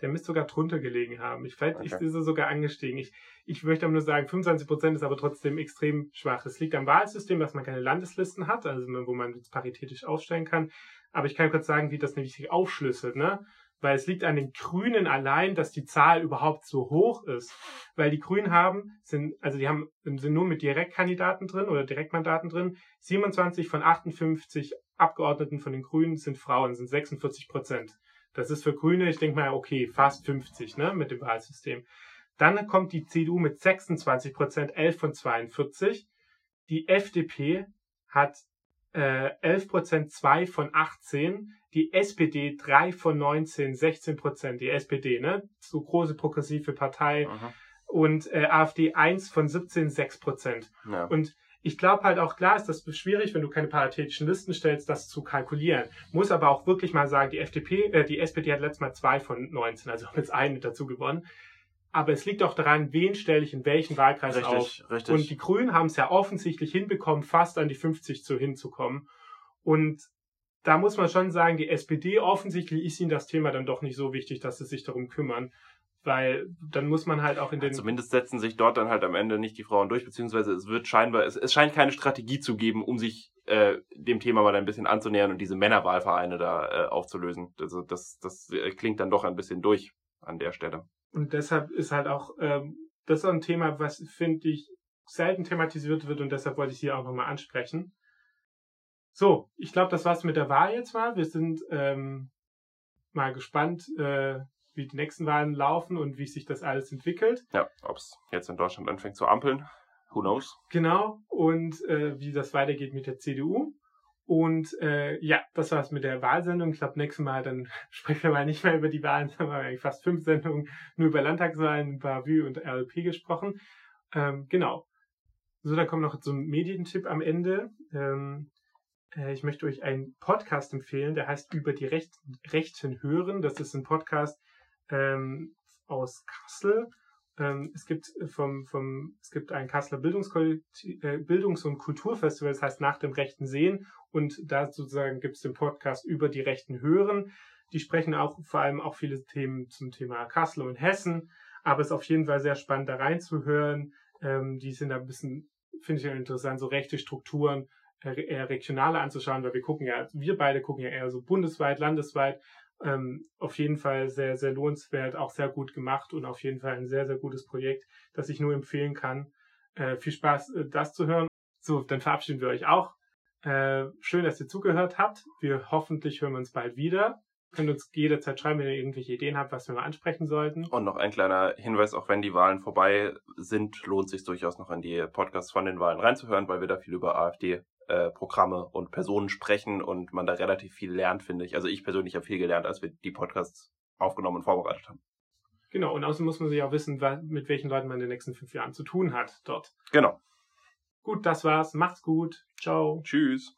der müsste sogar drunter gelegen haben. Ich vielleicht Okay. ist er sogar angestiegen. Ich, ich möchte aber nur sagen, 25 Prozent ist aber trotzdem extrem schwach. Es liegt am Wahlsystem, dass man keine Landeslisten hat, also wo man jetzt paritätisch aufstellen kann. Aber ich kann kurz sagen, wie das nämlich sich aufschlüsselt, ne? Weil es liegt an den Grünen allein, dass die Zahl überhaupt so hoch ist. Weil die Grünen haben, sind, also die haben, sind nur mit Direktkandidaten drin oder Direktmandaten drin. 27 von 58 Abgeordneten von den Grünen sind Frauen, sind 46 Prozent. Das ist für Grüne, ich denke mal, okay, fast 50, ne, mit dem Wahlsystem. Dann kommt die CDU mit 26 Prozent, 11 von 42. Die FDP hat äh, 11 Prozent, 2 von 18. Die SPD 3 von 19, 16 Prozent. Die SPD, ne, so große progressive Partei, Mhm. und äh, AfD 1 von 17, 6 Prozent. Ja. Und ich glaube halt auch, klar ist das schwierig, wenn du keine paritätischen Listen stellst, das zu kalkulieren. Muss aber auch wirklich mal sagen, die FDP, äh, die SPD hat letztes Mal zwei von 19, also jetzt einen mit dazu gewonnen. Aber es liegt auch daran, wen stelle ich in welchen Wahlkreis richtig, auf. richtig. Und die Grünen haben es ja offensichtlich hinbekommen, fast an die 50 zu hinzukommen. Und da muss man schon sagen, die SPD offensichtlich ist ihnen das Thema dann doch nicht so wichtig, dass sie sich darum kümmern. Weil dann muss man halt auch in den. Zumindest setzen sich dort dann halt am Ende nicht die Frauen durch, beziehungsweise es wird scheinbar, es, es scheint keine Strategie zu geben, um sich äh, dem Thema mal ein bisschen anzunähern und diese Männerwahlvereine da äh, aufzulösen. Also das, das klingt dann doch ein bisschen durch an der Stelle. Und deshalb ist halt auch, ähm, das ist ein Thema, was, finde ich, selten thematisiert wird und deshalb wollte ich hier auch nochmal ansprechen. So, ich glaube, das war's mit der Wahl jetzt mal. Wir sind ähm, mal gespannt, äh, wie die nächsten Wahlen laufen und wie sich das alles entwickelt. Ja, ob es jetzt in Deutschland anfängt zu ampeln, who knows? Genau, und äh, wie das weitergeht mit der CDU. Und äh, ja, das war's mit der Wahlsendung. Ich glaube, nächstes Mal dann sprechen wir mal nicht mehr über die Wahlen, sondern wir haben eigentlich fast fünf Sendungen nur über Landtagswahlen, Bavü und RLP gesprochen. Ähm, genau. So, dann kommt noch zum Medientipp am Ende. Ähm, äh, ich möchte euch einen Podcast empfehlen, der heißt Über die Recht Rechten hören. Das ist ein Podcast ähm, aus Kassel. Ähm, es gibt vom, vom, es gibt ein Kasseler äh, Bildungs- und Kulturfestival, das heißt nach dem Rechten Sehen. Und da sozusagen gibt es den Podcast über die Rechten Hören. Die sprechen auch vor allem auch viele Themen zum Thema Kassel und Hessen. Aber es ist auf jeden Fall sehr spannend, da reinzuhören. Ähm, die sind da ein bisschen, finde ich ja interessant, so rechte Strukturen äh, eher regionale anzuschauen, weil wir gucken ja, wir beide gucken ja eher so bundesweit, landesweit. Ähm, auf jeden Fall sehr, sehr lohnenswert, auch sehr gut gemacht und auf jeden Fall ein sehr, sehr gutes Projekt, das ich nur empfehlen kann. Äh, viel Spaß, äh, das zu hören. So, dann verabschieden wir euch auch. Äh, schön, dass ihr zugehört habt. Wir hoffentlich hören wir uns bald wieder. Könnt uns jederzeit schreiben, wenn ihr irgendwelche Ideen habt, was wir mal ansprechen sollten. Und noch ein kleiner Hinweis, auch wenn die Wahlen vorbei sind, lohnt sich durchaus noch in die Podcasts von den Wahlen reinzuhören, weil wir da viel über AfD äh, Programme und Personen sprechen und man da relativ viel lernt, finde ich. Also ich persönlich habe viel gelernt, als wir die Podcasts aufgenommen und vorbereitet haben. Genau, und außerdem muss man sich auch wissen, mit welchen Leuten man in den nächsten fünf Jahren zu tun hat dort. Genau. Gut, das war's. Macht's gut. Ciao. Tschüss.